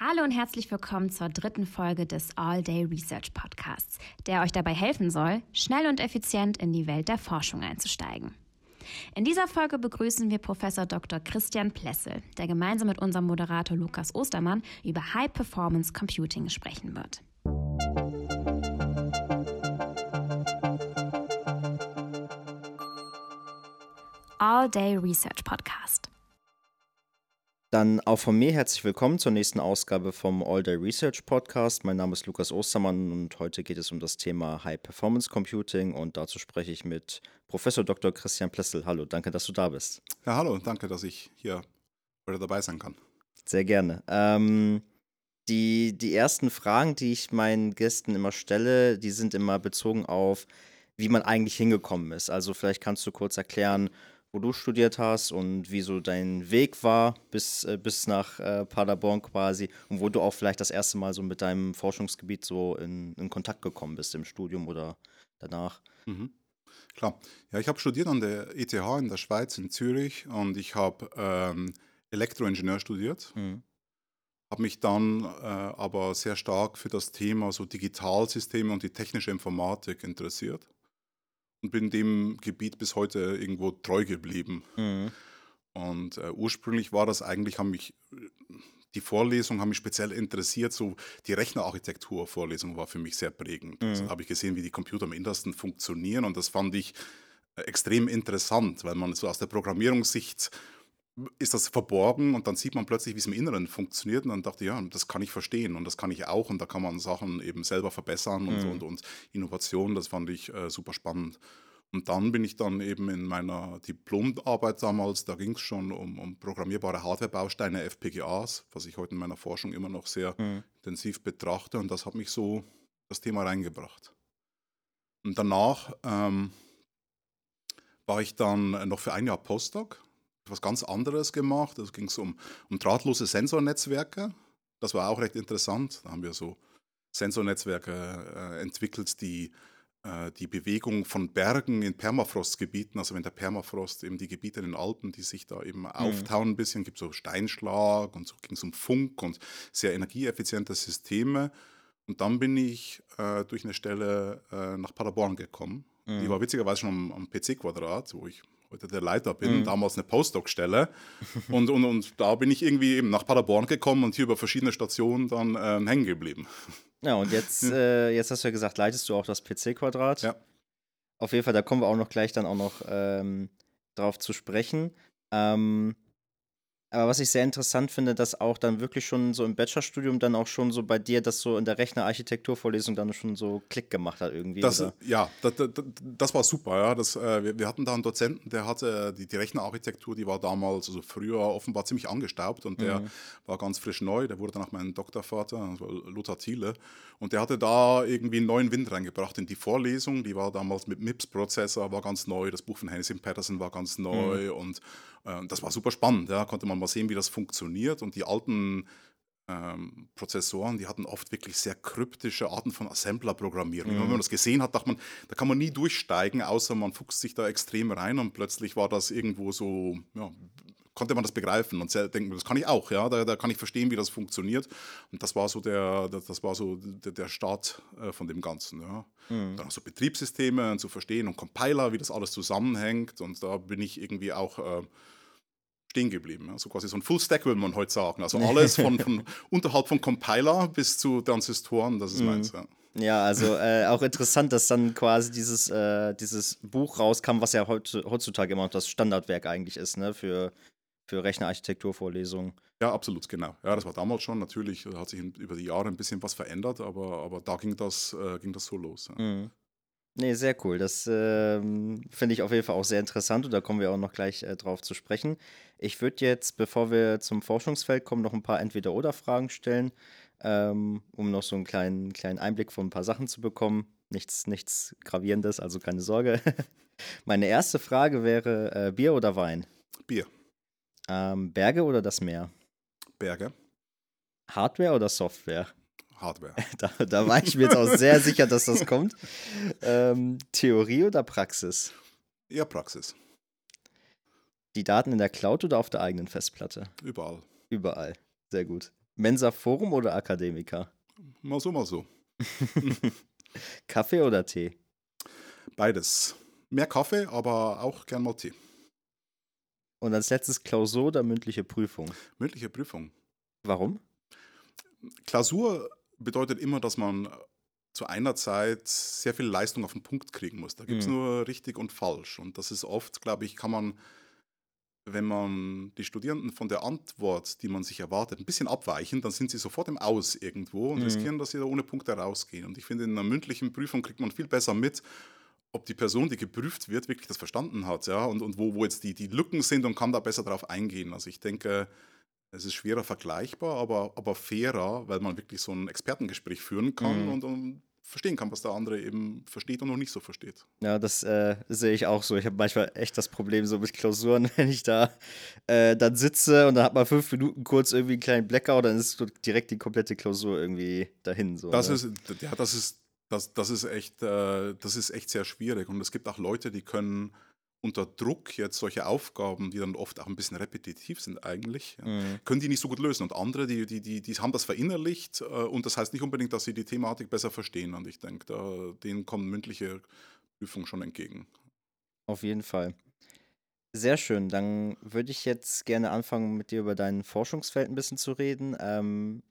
Hallo und herzlich willkommen zur dritten Folge des All Day Research Podcasts, der euch dabei helfen soll, schnell und effizient in die Welt der Forschung einzusteigen. In dieser Folge begrüßen wir Professor Dr. Christian Plessel, der gemeinsam mit unserem Moderator Lukas Ostermann über High Performance Computing sprechen wird. All Day Research Podcast. Dann auch von mir herzlich willkommen zur nächsten Ausgabe vom All Day Research Podcast. Mein Name ist Lukas Ostermann und heute geht es um das Thema High Performance Computing und dazu spreche ich mit Professor Dr. Christian Plessel. Hallo, danke, dass du da bist. Ja, hallo, danke, dass ich hier heute dabei sein kann. Sehr gerne. Ähm, die, die ersten Fragen, die ich meinen Gästen immer stelle, die sind immer bezogen auf, wie man eigentlich hingekommen ist. Also vielleicht kannst du kurz erklären, wo du studiert hast und wie so dein Weg war bis, äh, bis nach äh, Paderborn quasi und wo du auch vielleicht das erste Mal so mit deinem Forschungsgebiet so in, in Kontakt gekommen bist im Studium oder danach. Mhm. Klar. Ja, ich habe studiert an der ETH in der Schweiz, in Zürich und ich habe ähm, Elektroingenieur studiert. Mhm. Habe mich dann äh, aber sehr stark für das Thema so Digitalsysteme und die technische Informatik interessiert und bin dem Gebiet bis heute irgendwo treu geblieben. Mhm. Und äh, ursprünglich war das eigentlich, haben mich die Vorlesungen haben mich speziell interessiert. So die Rechnerarchitektur-Vorlesung war für mich sehr prägend. Mhm. Also habe ich gesehen, wie die Computer am Innersten funktionieren und das fand ich äh, extrem interessant, weil man so aus der Programmierungssicht ist das verborgen und dann sieht man plötzlich, wie es im Inneren funktioniert und dann dachte ich, ja, das kann ich verstehen und das kann ich auch und da kann man Sachen eben selber verbessern und, mhm. und, und Innovation, das fand ich äh, super spannend. Und dann bin ich dann eben in meiner Diplomarbeit damals, da ging es schon um, um programmierbare Hardwarebausteine, FPGAs, was ich heute in meiner Forschung immer noch sehr mhm. intensiv betrachte und das hat mich so das Thema reingebracht. Und danach ähm, war ich dann noch für ein Jahr Postdoc was ganz anderes gemacht. Es ging um, um drahtlose Sensornetzwerke. Das war auch recht interessant. Da haben wir so Sensornetzwerke äh, entwickelt, die äh, die Bewegung von Bergen in Permafrostgebieten, also wenn der Permafrost eben die Gebiete in den Alpen, die sich da eben mhm. auftauen ein bisschen, gibt so Steinschlag und so ging es um Funk und sehr energieeffiziente Systeme. Und dann bin ich äh, durch eine Stelle äh, nach Paderborn gekommen. Mhm. Die war witzigerweise schon am, am PC-Quadrat, wo ich heute der Leiter bin, mhm. damals eine Postdoc-Stelle. und, und, und da bin ich irgendwie eben nach Paderborn gekommen und hier über verschiedene Stationen dann ähm, hängen geblieben. Ja, und jetzt, äh, jetzt hast du ja gesagt, leitest du auch das PC-Quadrat. Ja. Auf jeden Fall, da kommen wir auch noch gleich dann auch noch ähm, drauf zu sprechen. Ähm, aber was ich sehr interessant finde, dass auch dann wirklich schon so im Bachelorstudium dann auch schon so bei dir, dass so in der Rechnerarchitekturvorlesung dann schon so Klick gemacht hat irgendwie. Das, ja, das, das, das, war super. Ja. Das, äh, wir, hatten da einen Dozenten, der hatte die, die Rechnerarchitektur, die war damals, also früher offenbar ziemlich angestaubt und der mhm. war ganz frisch neu. Der wurde dann auch mein Doktorvater, Lothar Thiele. Und der hatte da irgendwie einen neuen Wind reingebracht in die Vorlesung. Die war damals mit MIPS-Prozessor, war ganz neu. Das Buch von Hennessy Patterson war ganz neu mhm. und äh, das war super spannend. Ja. Konnte man mal sehen, wie das funktioniert. Und die alten ähm, Prozessoren, die hatten oft wirklich sehr kryptische Arten von Assembler-Programmierung. Mhm. Wenn man das gesehen hat, dachte man, da kann man nie durchsteigen, außer man fuchst sich da extrem rein und plötzlich war das irgendwo so, ja, konnte man das begreifen und denken, das kann ich auch, ja, da, da, kann ich verstehen, wie das funktioniert. Und das war so der, das war so der, der Start äh, von dem Ganzen. Ja. Mhm. Dann auch so Betriebssysteme zu verstehen und Compiler, wie das alles zusammenhängt. Und da bin ich irgendwie auch äh, stehen geblieben. Also quasi so ein Full Stack würde man heute sagen. Also alles von, von unterhalb von Compiler bis zu Transistoren, das ist mhm. meins. Ja. Ja, also äh, auch interessant, dass dann quasi dieses, äh, dieses Buch rauskam, was ja heutzutage immer noch das Standardwerk eigentlich ist, ne, für, für Rechnerarchitekturvorlesungen. Ja, absolut, genau. Ja, das war damals schon. Natürlich hat sich über die Jahre ein bisschen was verändert, aber, aber da ging das, äh, ging das so los. Ja. Mhm. Nee, sehr cool. Das ähm, finde ich auf jeden Fall auch sehr interessant und da kommen wir auch noch gleich äh, drauf zu sprechen. Ich würde jetzt, bevor wir zum Forschungsfeld kommen, noch ein paar Entweder-Oder-Fragen stellen, ähm, um noch so einen kleinen, kleinen Einblick von ein paar Sachen zu bekommen. Nichts, nichts Gravierendes, also keine Sorge. Meine erste Frage wäre: äh, Bier oder Wein? Bier. Ähm, Berge oder das Meer? Berge. Hardware oder Software? Hardware. Da, da war ich mir jetzt auch sehr sicher, dass das kommt. Ähm, Theorie oder Praxis? Eher Praxis. Die Daten in der Cloud oder auf der eigenen Festplatte? Überall. Überall. Sehr gut. Mensa Forum oder Akademiker? Mal so, mal so. Kaffee oder Tee? Beides. Mehr Kaffee, aber auch gern mal Tee. Und als letztes Klausur oder mündliche Prüfung? Mündliche Prüfung. Warum? Klausur bedeutet immer, dass man zu einer Zeit sehr viel Leistung auf den Punkt kriegen muss. Da gibt es Mhm. nur richtig und falsch. Und das ist oft, glaube ich, kann man, wenn man die Studierenden von der Antwort, die man sich erwartet, ein bisschen abweichen, dann sind sie sofort im Aus irgendwo und Mhm. riskieren, dass sie da ohne Punkte rausgehen. Und ich finde, in einer mündlichen Prüfung kriegt man viel besser mit, ob die Person, die geprüft wird, wirklich das verstanden hat, ja, und, und wo, wo jetzt die, die Lücken sind und kann da besser drauf eingehen. Also ich denke, es ist schwerer vergleichbar, aber, aber fairer, weil man wirklich so ein Expertengespräch führen kann Mhm. und, und verstehen kann, was der andere eben versteht und noch nicht so versteht. Ja, das äh, sehe ich auch so. Ich habe manchmal echt das Problem so mit Klausuren, wenn ich da äh, dann sitze und dann hat man fünf Minuten kurz irgendwie einen kleinen Blackout, dann ist direkt die komplette Klausur irgendwie dahin. So, Das ne? ist, ja, das ist, das, das ist echt, äh, das ist echt sehr schwierig. Und es gibt auch Leute, die können unter Druck jetzt solche Aufgaben, die dann oft auch ein bisschen repetitiv sind eigentlich, ja, Mhm. können die nicht so gut lösen. Und andere, die, die, die, die haben das verinnerlicht äh, und das heißt nicht unbedingt, dass sie die Thematik besser verstehen. Und ich denke, da, denen kommen mündliche Prüfungen schon entgegen. Auf jeden Fall. Sehr schön. Dann würde ich jetzt gerne anfangen, mit dir über dein Forschungsfeld ein bisschen zu reden. Ähm,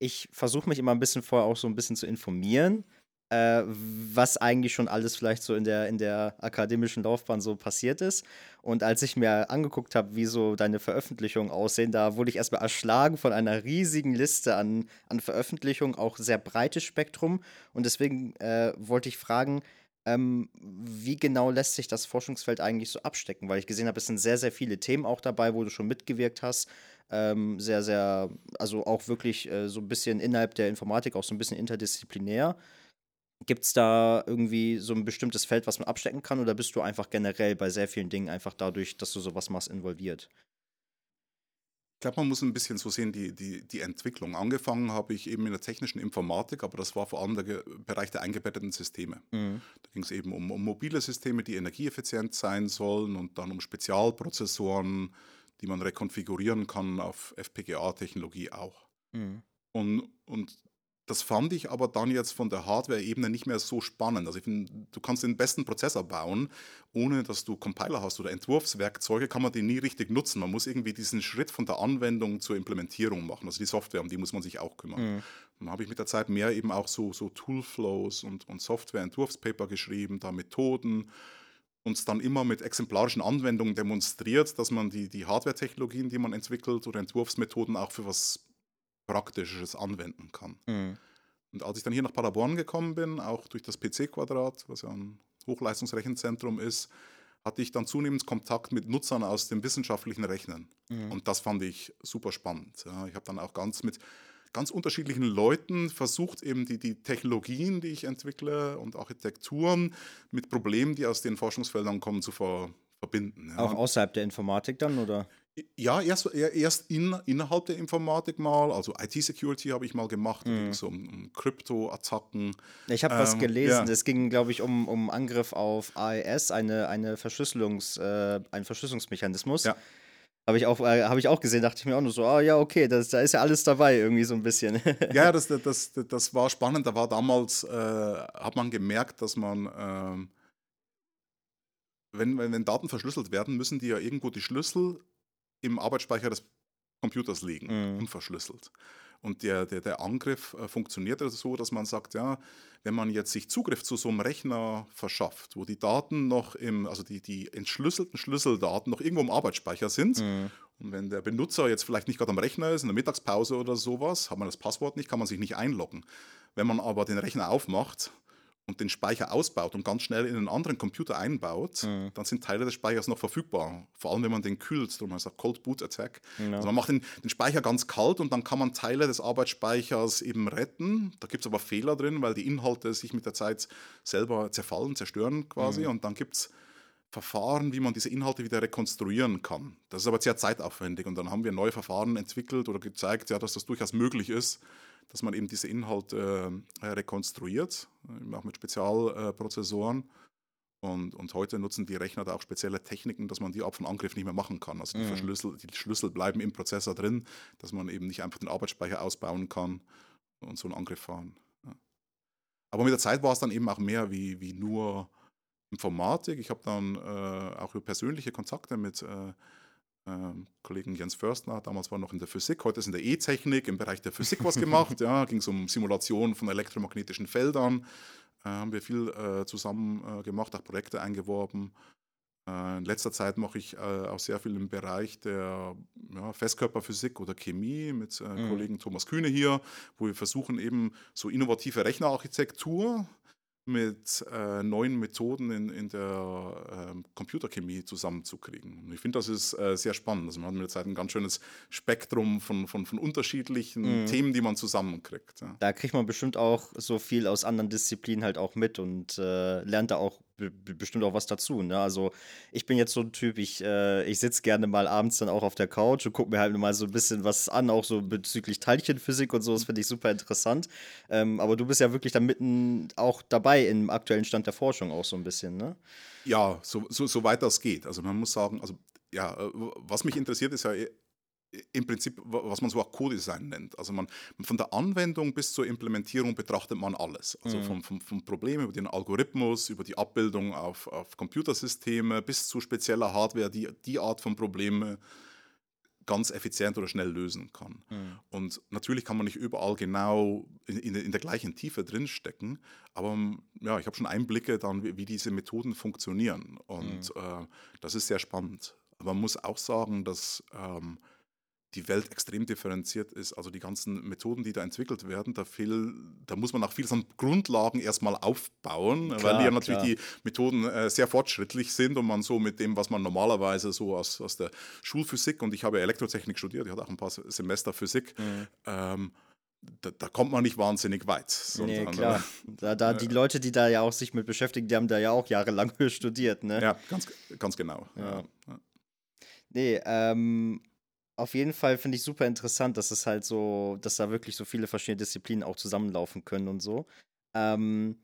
ich versuche mich immer ein bisschen vorher auch so ein bisschen zu informieren, äh, was eigentlich schon alles vielleicht so in der, in der akademischen Laufbahn so passiert ist. Und als ich mir angeguckt habe, wie so deine Veröffentlichungen aussehen, da wurde ich erstmal erschlagen von einer riesigen Liste an, an Veröffentlichungen, auch sehr breites Spektrum. Und deswegen äh, wollte ich fragen, ähm, wie genau lässt sich das Forschungsfeld eigentlich so abstecken? Weil ich gesehen habe, es sind sehr, sehr viele Themen auch dabei, wo du schon mitgewirkt hast. Ähm, sehr, sehr, also auch wirklich äh, so ein bisschen innerhalb der Informatik, auch so ein bisschen interdisziplinär. Gibt es da irgendwie so ein bestimmtes Feld, was man abstecken kann, oder bist du einfach generell bei sehr vielen Dingen einfach dadurch, dass du sowas machst, involviert? Ich glaube, man muss ein bisschen so sehen, die, die, die Entwicklung. Angefangen habe ich eben in der technischen Informatik, aber das war vor allem der Bereich der eingebetteten Systeme. Mhm. Da ging es eben um, um mobile Systeme, die energieeffizient sein sollen und dann um Spezialprozessoren, die man rekonfigurieren kann auf FPGA-Technologie auch. Mhm. Und, und das fand ich aber dann jetzt von der Hardware-Ebene nicht mehr so spannend. Also ich finde, du kannst den besten Prozessor bauen, ohne dass du Compiler hast oder Entwurfswerkzeuge, kann man den nie richtig nutzen. Man muss irgendwie diesen Schritt von der Anwendung zur Implementierung machen. Also die Software, um die muss man sich auch kümmern. Mhm. Dann habe ich mit der Zeit mehr eben auch so, so Toolflows und, und Software-Entwurfspaper geschrieben, da Methoden uns dann immer mit exemplarischen Anwendungen demonstriert, dass man die, die Hardware-Technologien, die man entwickelt oder Entwurfsmethoden auch für was Praktisches anwenden kann. Mhm. Und als ich dann hier nach Paderborn gekommen bin, auch durch das PC-Quadrat, was ja ein Hochleistungsrechenzentrum ist, hatte ich dann zunehmend Kontakt mit Nutzern aus dem wissenschaftlichen Rechnen. Mhm. Und das fand ich super spannend. Ja, ich habe dann auch ganz mit ganz unterschiedlichen Leuten versucht, eben die, die Technologien, die ich entwickle und Architekturen mit Problemen, die aus den Forschungsfeldern kommen, zu ver verbinden. Ja. Auch außerhalb der Informatik dann, oder? Ja, erst, erst in, innerhalb der Informatik mal. Also IT-Security habe ich mal gemacht. Da Mhm. ging es um, um Krypto-Attacken. Ich habe was Ähm, gelesen. ja. Es ging, glaube ich, um, um Angriff auf AES, eine, eine Verschlüsselungs, äh, ein Verschlüsselungsmechanismus. Ja. Habe ich, auch, äh, hab ich auch gesehen, dachte ich mir auch nur so, ah ja, okay, das, da ist ja alles dabei, irgendwie so ein bisschen. Ja, das, das, das, das war spannend. Da war damals, äh, hat man gemerkt, dass man, ähm, wenn, wenn, wenn Daten verschlüsselt werden, müssen die ja irgendwo die Schlüssel im Arbeitsspeicher des Computers liegen, Mhm. unverschlüsselt. Und der, der, der Angriff äh, funktioniert also so, dass man sagt, ja, wenn man jetzt sich Zugriff zu so einem Rechner verschafft, wo die Daten noch im, also die, die entschlüsselten Schlüsseldaten noch irgendwo im Arbeitsspeicher sind, Mhm. und wenn der Benutzer jetzt vielleicht nicht gerade am Rechner ist, in der Mittagspause oder sowas, hat man das Passwort nicht, kann man sich nicht einloggen. Wenn man aber den Rechner aufmacht und den Speicher ausbaut und ganz schnell in einen anderen Computer einbaut, Mhm. dann sind Teile des Speichers noch verfügbar. Vor allem, wenn man den kühlt, darum heißt er Cold Boot Attack. Genau. Also man macht den, den Speicher ganz kalt und dann kann man Teile des Arbeitsspeichers eben retten. Da gibt es aber Fehler drin, weil die Inhalte sich mit der Zeit selber zerfallen, zerstören quasi. Mhm. Und dann gibt es Verfahren, wie man diese Inhalte wieder rekonstruieren kann. Das ist aber sehr zeitaufwendig und dann haben wir neue Verfahren entwickelt oder gezeigt, ja, dass das durchaus möglich ist, dass man eben diese Inhalte äh, rekonstruiert, eben auch mit Spezialprozessoren. Und, und heute nutzen die Rechner da auch spezielle Techniken, dass man die Art von Angriff nicht mehr machen kann. Also die, mhm. Verschlüssel, die Schlüssel bleiben im Prozessor drin, dass man eben nicht einfach den Arbeitsspeicher ausbauen kann und so einen Angriff fahren. Ja. Aber mit der Zeit war es dann eben auch mehr wie, wie nur Informatik. Ich habe dann äh, auch persönliche Kontakte mit äh, äh, Kollegen Jens Förstner, damals war noch in der Physik, heute ist in der E-Technik, im Bereich der Physik was gemacht. ja, ging es um Simulation von elektromagnetischen Feldern äh, haben wir viel äh, zusammen äh, gemacht, auch Projekte eingeworben. Äh, in letzter Zeit mache ich äh, auch sehr viel im Bereich der ja, Festkörperphysik oder Chemie mit äh, mhm. Kollegen Thomas Kühne hier, wo wir versuchen eben so innovative Rechnerarchitektur mit äh, neuen Methoden in, in der äh, Computerchemie zusammenzukriegen. Und ich finde, das ist äh, sehr spannend. Also man hat mit der Zeit ein ganz schönes Spektrum von, von, von unterschiedlichen mhm. Themen, die man zusammenkriegt. Ja. Da kriegt man bestimmt auch so viel aus anderen Disziplinen halt auch mit und äh, lernt da auch bestimmt auch was dazu. Ne? Also ich bin jetzt so ein Typ, ich, äh, ich sitze gerne mal abends dann auch auf der Couch und gucke mir halt mal so ein bisschen was an, auch so bezüglich Teilchenphysik und so, das finde ich super interessant. Ähm, aber du bist ja wirklich da mitten auch dabei im aktuellen Stand der Forschung auch so ein bisschen, ne? Ja, so, so, so weit das geht. Also man muss sagen, also ja, äh, was mich interessiert ist ja im Prinzip, was man so auch Co-Design nennt. Also man von der Anwendung bis zur Implementierung betrachtet man alles. Also mhm. vom, vom, vom, Problem über den Algorithmus, über die Abbildung auf, auf Computersysteme bis zu spezieller Hardware, die die Art von Probleme ganz effizient oder schnell lösen kann. Mhm. Und natürlich kann man nicht überall genau in, in, in der gleichen Tiefe drinstecken, aber ja, ich habe schon Einblicke dann, wie, wie, diese Methoden funktionieren. Und mhm. äh, das ist sehr spannend. Aber man muss auch sagen, dass ähm, die Welt extrem differenziert ist. Also die ganzen Methoden, die da entwickelt werden, da, viel, da muss man auch viel an Grundlagen erstmal aufbauen, klar, weil ja natürlich klar. die Methoden äh, sehr fortschrittlich sind und man so mit dem, was man normalerweise so aus, aus der Schulphysik und ich habe Elektrotechnik studiert, ich hatte auch ein paar Semester Physik, mhm. ähm, da, da, kommt man nicht wahnsinnig weit. Nee, klar. Da, da, die Leute, die da ja auch sich mit beschäftigen, die haben da ja auch jahrelang studiert, ne? Ja, ganz, ganz genau. Ja. Ja. Nee, ähm, auf jeden Fall finde ich super interessant, dass es halt so, dass da wirklich so viele verschiedene Disziplinen auch zusammenlaufen können und so. Ähm,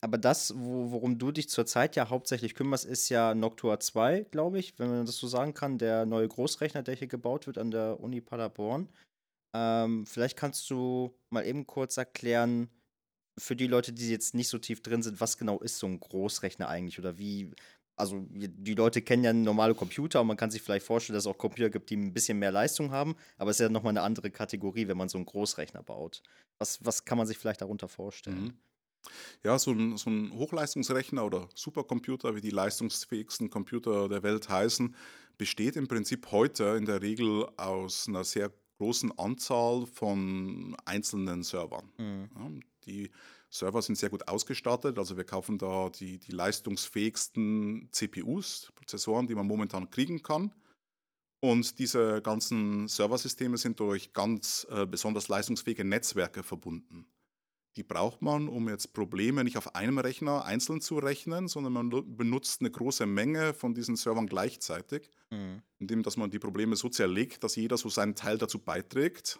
aber das, wo, worum du dich zurzeit ja hauptsächlich kümmerst, ist ja Noctua 2, glaube ich, wenn man das so sagen kann, der neue Großrechner, der hier gebaut wird an der Uni Paderborn. Ähm, vielleicht kannst du mal eben kurz erklären, für die Leute, die jetzt nicht so tief drin sind, was genau ist so ein Großrechner eigentlich oder wie, also die Leute kennen ja normale Computer und man kann sich vielleicht vorstellen, dass es auch Computer gibt, die ein bisschen mehr Leistung haben, aber es ist ja nochmal eine andere Kategorie, wenn man so einen Großrechner baut. Was, was kann man sich vielleicht darunter vorstellen? Mhm. Ja, so ein, so ein Hochleistungsrechner oder Supercomputer, wie die leistungsfähigsten Computer der Welt heißen, besteht im Prinzip heute in der Regel aus einer sehr großen Anzahl von einzelnen Servern. Mhm. Ja, die Server sind sehr gut ausgestattet. Also wir kaufen da die, die leistungsfähigsten CPUs, Prozessoren, die man momentan kriegen kann. Und diese ganzen Serversysteme sind durch ganz äh, besonders leistungsfähige Netzwerke verbunden. Die braucht man, um jetzt Probleme nicht auf einem Rechner einzeln zu rechnen, sondern man benutzt eine große Menge von diesen Servern gleichzeitig, mhm. indem dass man die Probleme so zerlegt, dass jeder so seinen Teil dazu beiträgt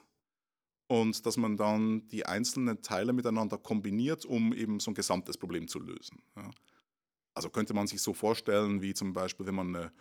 und dass man dann die einzelnen Teile miteinander kombiniert, um eben so ein gesamtes Problem zu lösen. Ja. Also könnte man sich so vorstellen, wie zum Beispiel, wenn man eine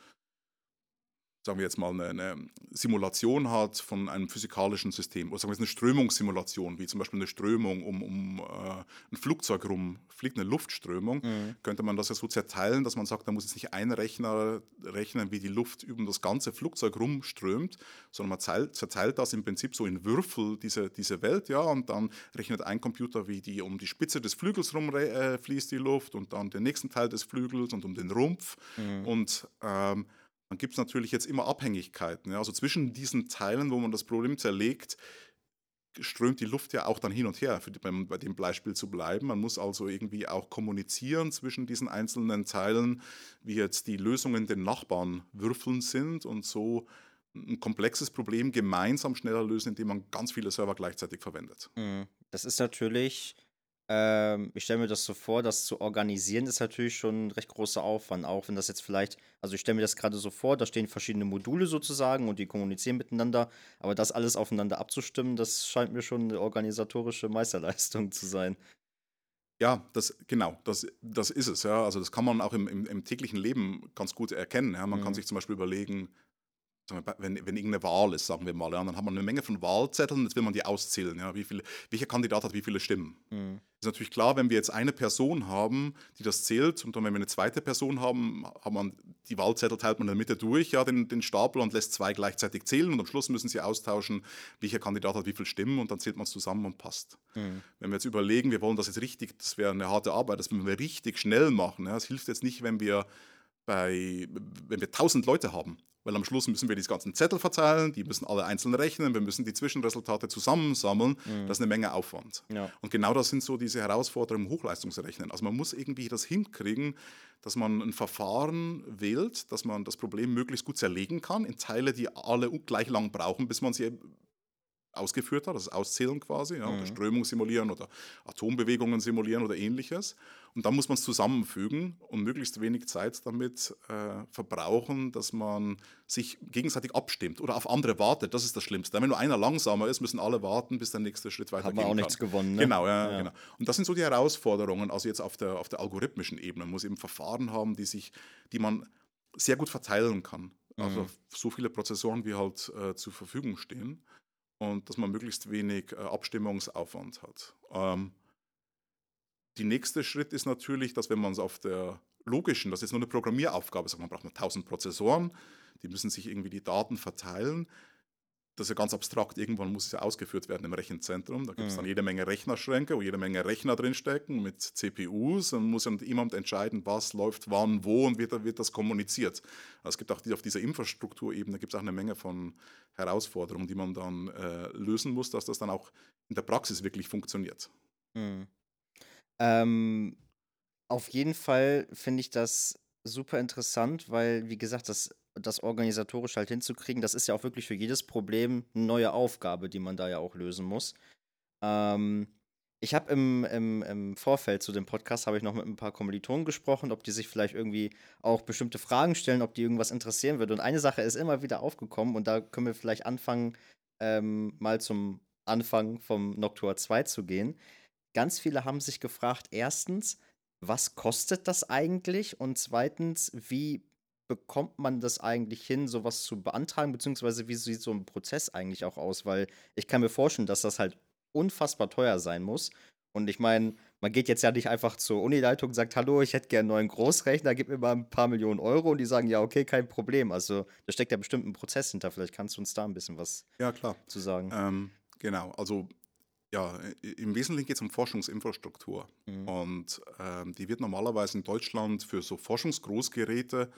sagen wir jetzt mal, eine, eine, Simulation hat von einem physikalischen System, oder sagen wir jetzt eine Strömungssimulation, wie zum Beispiel eine Strömung um, um äh, ein Flugzeug rum, fliegt eine Luftströmung, mhm. könnte man das ja so zerteilen, dass man sagt, da muss jetzt nicht ein Rechner rechnen, wie die Luft über das ganze Flugzeug rumströmt, sondern man zerteilt, zerteilt das im Prinzip so in Würfel, diese, diese Welt, ja, und dann rechnet ein Computer, wie die um die Spitze des Flügels rum äh, fließt die Luft und dann den nächsten Teil des Flügels und um den Rumpf mhm. und ähm, dann gibt es natürlich jetzt immer Abhängigkeiten. Ja? Also zwischen diesen Teilen, wo man das Problem zerlegt, strömt die Luft ja auch dann hin und her, für beim, bei dem Beispiel zu bleiben. Man muss also irgendwie auch kommunizieren zwischen diesen einzelnen Teilen, wie jetzt die Lösungen den Nachbarn würfeln sind und so ein komplexes Problem gemeinsam schneller lösen, indem man ganz viele Server gleichzeitig verwendet. Mhm. Das ist natürlich ähm, ich stelle mir das so vor, das zu organisieren ist natürlich schon ein recht großer Aufwand, auch wenn das jetzt vielleicht, also ich stelle mir das gerade so vor, da stehen verschiedene Module sozusagen und die kommunizieren miteinander, aber das alles aufeinander abzustimmen, das scheint mir schon eine organisatorische Meisterleistung zu sein. Ja, das, genau, das, das ist es. Ja. Also das kann man auch im, im, im täglichen Leben ganz gut erkennen. Ja. Man mhm. kann sich zum Beispiel überlegen, wenn, wenn irgendeine Wahl ist, sagen wir mal, ja, dann hat man eine Menge von Wahlzetteln, jetzt will man die auszählen, ja, wie viele, welcher Kandidat hat wie viele Stimmen. Mhm. Ist natürlich klar, wenn wir jetzt eine Person haben, die das zählt, und dann, wenn wir eine zweite Person haben, hat man die Wahlzettel teilt man in der Mitte durch, ja, den, den Stapel und lässt zwei gleichzeitig zählen und am Schluss müssen sie austauschen, welcher Kandidat hat wie viele Stimmen und dann zählt man es zusammen und passt. Mhm. Wenn wir jetzt überlegen, wir wollen das jetzt richtig, das wäre eine harte Arbeit, das müssen wir richtig schnell machen. Es ja. hilft jetzt nicht, wenn wir bei, wenn wir tausend Leute haben weil am Schluss müssen wir diese ganzen Zettel verteilen, die müssen alle einzeln rechnen, wir müssen die Zwischenresultate zusammensammeln. Mhm. Das ist eine Menge Aufwand. Ja. Und genau das sind so diese Herausforderungen im Hochleistungsrechnen. Also man muss irgendwie das hinkriegen, dass man ein Verfahren wählt, dass man das Problem möglichst gut zerlegen kann in Teile, die alle gleich lang brauchen, bis man sie ausgeführt hat, das ist Auszählen quasi, ja, mhm. oder Strömung simulieren oder Atombewegungen simulieren oder ähnliches. Und dann muss man es zusammenfügen und möglichst wenig Zeit damit äh, verbrauchen, dass man sich gegenseitig abstimmt oder auf andere wartet. Das ist das Schlimmste. Wenn nur einer langsamer ist, müssen alle warten, bis der nächste Schritt weitergeht. Haben wir auch kann. nichts gewonnen. Ne? Genau, ja, ja, genau. Und das sind so die Herausforderungen. Also jetzt auf der, auf der algorithmischen Ebene man muss eben Verfahren haben, die sich, die man sehr gut verteilen kann. Also mhm. so viele Prozessoren, wie halt äh, zur Verfügung stehen und dass man möglichst wenig äh, Abstimmungsaufwand hat. Ähm, die nächste Schritt ist natürlich, dass wenn man es auf der logischen, das ist nur eine Programmieraufgabe, sagt man braucht nur 1000 Prozessoren, die müssen sich irgendwie die Daten verteilen. Das ist ja ganz abstrakt, irgendwann muss es ja ausgeführt werden im Rechenzentrum. Da gibt es mhm. dann jede Menge Rechnerschränke, wo jede Menge Rechner drinstecken mit CPUs. Und muss dann jemand entscheiden, was läuft wann, wo und wird, wird das kommuniziert. Also es gibt auch auf dieser Infrastrukturebene gibt es auch eine Menge von Herausforderungen, die man dann äh, lösen muss, dass das dann auch in der Praxis wirklich funktioniert. Mhm. Ähm, auf jeden Fall finde ich das super interessant, weil, wie gesagt, das, das organisatorisch halt hinzukriegen, das ist ja auch wirklich für jedes Problem eine neue Aufgabe, die man da ja auch lösen muss. Ähm, ich habe im, im, im Vorfeld zu dem Podcast habe ich noch mit ein paar Kommilitonen gesprochen, ob die sich vielleicht irgendwie auch bestimmte Fragen stellen, ob die irgendwas interessieren würde. Und eine Sache ist immer wieder aufgekommen und da können wir vielleicht anfangen, ähm, mal zum Anfang vom Noctua 2 zu gehen. Ganz viele haben sich gefragt, erstens, was kostet das eigentlich? Und zweitens, wie bekommt man das eigentlich hin, sowas zu beantragen, beziehungsweise wie sieht so ein Prozess eigentlich auch aus? Weil ich kann mir vorstellen, dass das halt unfassbar teuer sein muss. Und ich meine, man geht jetzt ja nicht einfach zur Unileitung und sagt, hallo, ich hätte gerne einen neuen Großrechner, gib mir mal ein paar Millionen Euro und die sagen, ja, okay, kein Problem. Also da steckt ja bestimmt ein Prozess hinter. Vielleicht kannst du uns da ein bisschen was ja, klar. zu sagen. Ähm, genau, also ja, im Wesentlichen geht es um Forschungsinfrastruktur. Mhm. Und ähm, die wird normalerweise in Deutschland für so Forschungsgroßgeräte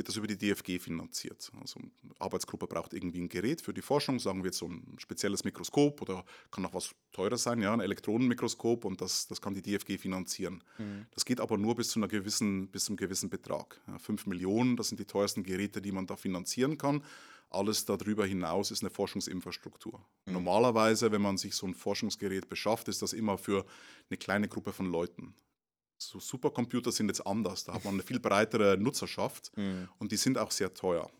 wird das über die DFG finanziert. Also eine Arbeitsgruppe braucht irgendwie ein Gerät für die Forschung, sagen wir jetzt so ein spezielles Mikroskop oder kann auch was teurer sein, ja, ein Elektronenmikroskop und das, das kann die DFG finanzieren. Mhm. Das geht aber nur bis zu einer gewissen, bis zum gewissen Betrag. Ja, 5 Millionen, das sind die teuersten Geräte, die man da finanzieren kann. Alles darüber hinaus ist eine Forschungsinfrastruktur. Mhm. Normalerweise, wenn man sich so ein Forschungsgerät beschafft, ist das immer für eine kleine Gruppe von Leuten. So Supercomputer sind jetzt anders. Da hat man eine viel breitere Nutzerschaft mhm. und die sind auch sehr teuer.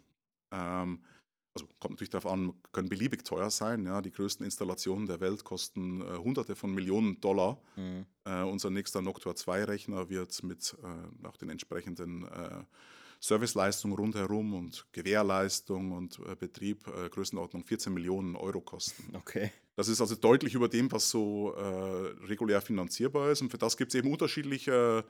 Ähm, also kommt natürlich darauf an, können beliebig teuer sein. Ja. Die größten Installationen der Welt kosten äh, Hunderte von Millionen Dollar. Mhm. Äh, unser nächster Noctua 2-Rechner wird mit äh, auch den entsprechenden äh, Serviceleistung rundherum und Gewährleistung und äh, Betrieb äh, Größenordnung 14 Millionen Euro kosten. Okay. Das ist also deutlich über dem, was so äh, regulär finanzierbar ist. Und für das gibt es eben unterschiedliche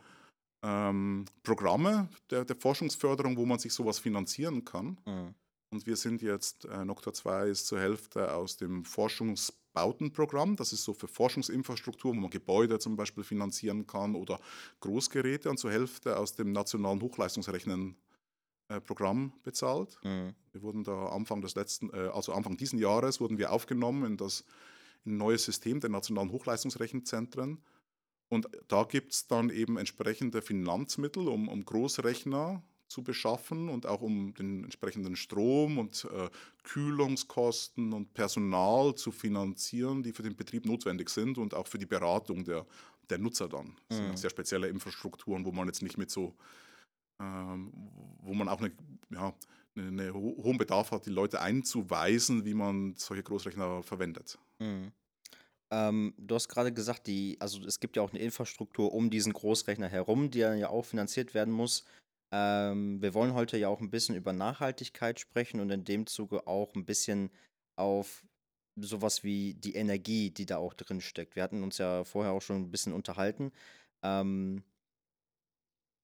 ähm, Programme der, der, Forschungsförderung, wo man sich sowas finanzieren kann. Mhm. Und wir sind jetzt, äh, Noctua 2 ist zur Hälfte aus dem Forschungsbautenprogramm. Das ist so für Forschungsinfrastruktur, wo man Gebäude zum Beispiel finanzieren kann oder Großgeräte. Und zur Hälfte aus dem nationalen Hochleistungsrechnen äh, Programm bezahlt. Mhm. Wir wurden da Anfang des letzten, äh, also Anfang diesen Jahres wurden wir aufgenommen in das in ein neues System der nationalen Hochleistungsrechenzentren. Und da gibt es dann eben entsprechende Finanzmittel, um, um Großrechner zu beschaffen und auch um den entsprechenden Strom und äh, Kühlungskosten und Personal zu finanzieren, die für den Betrieb notwendig sind und auch für die Beratung der, der Nutzer dann. Das mhm. sind sehr spezielle Infrastrukturen, wo man jetzt nicht mit so wo man auch eine, ja, einen eine hohen Bedarf hat, die Leute einzuweisen, wie man solche Großrechner verwendet. Mhm. Ähm, du hast gerade gesagt, die, also es gibt ja auch eine Infrastruktur um diesen Großrechner herum, die ja auch finanziert werden muss. Ähm, wir wollen heute ja auch ein bisschen über Nachhaltigkeit sprechen und in dem Zuge auch ein bisschen auf sowas wie die Energie, die da auch drin steckt. Wir hatten uns ja vorher auch schon ein bisschen unterhalten. Ähm,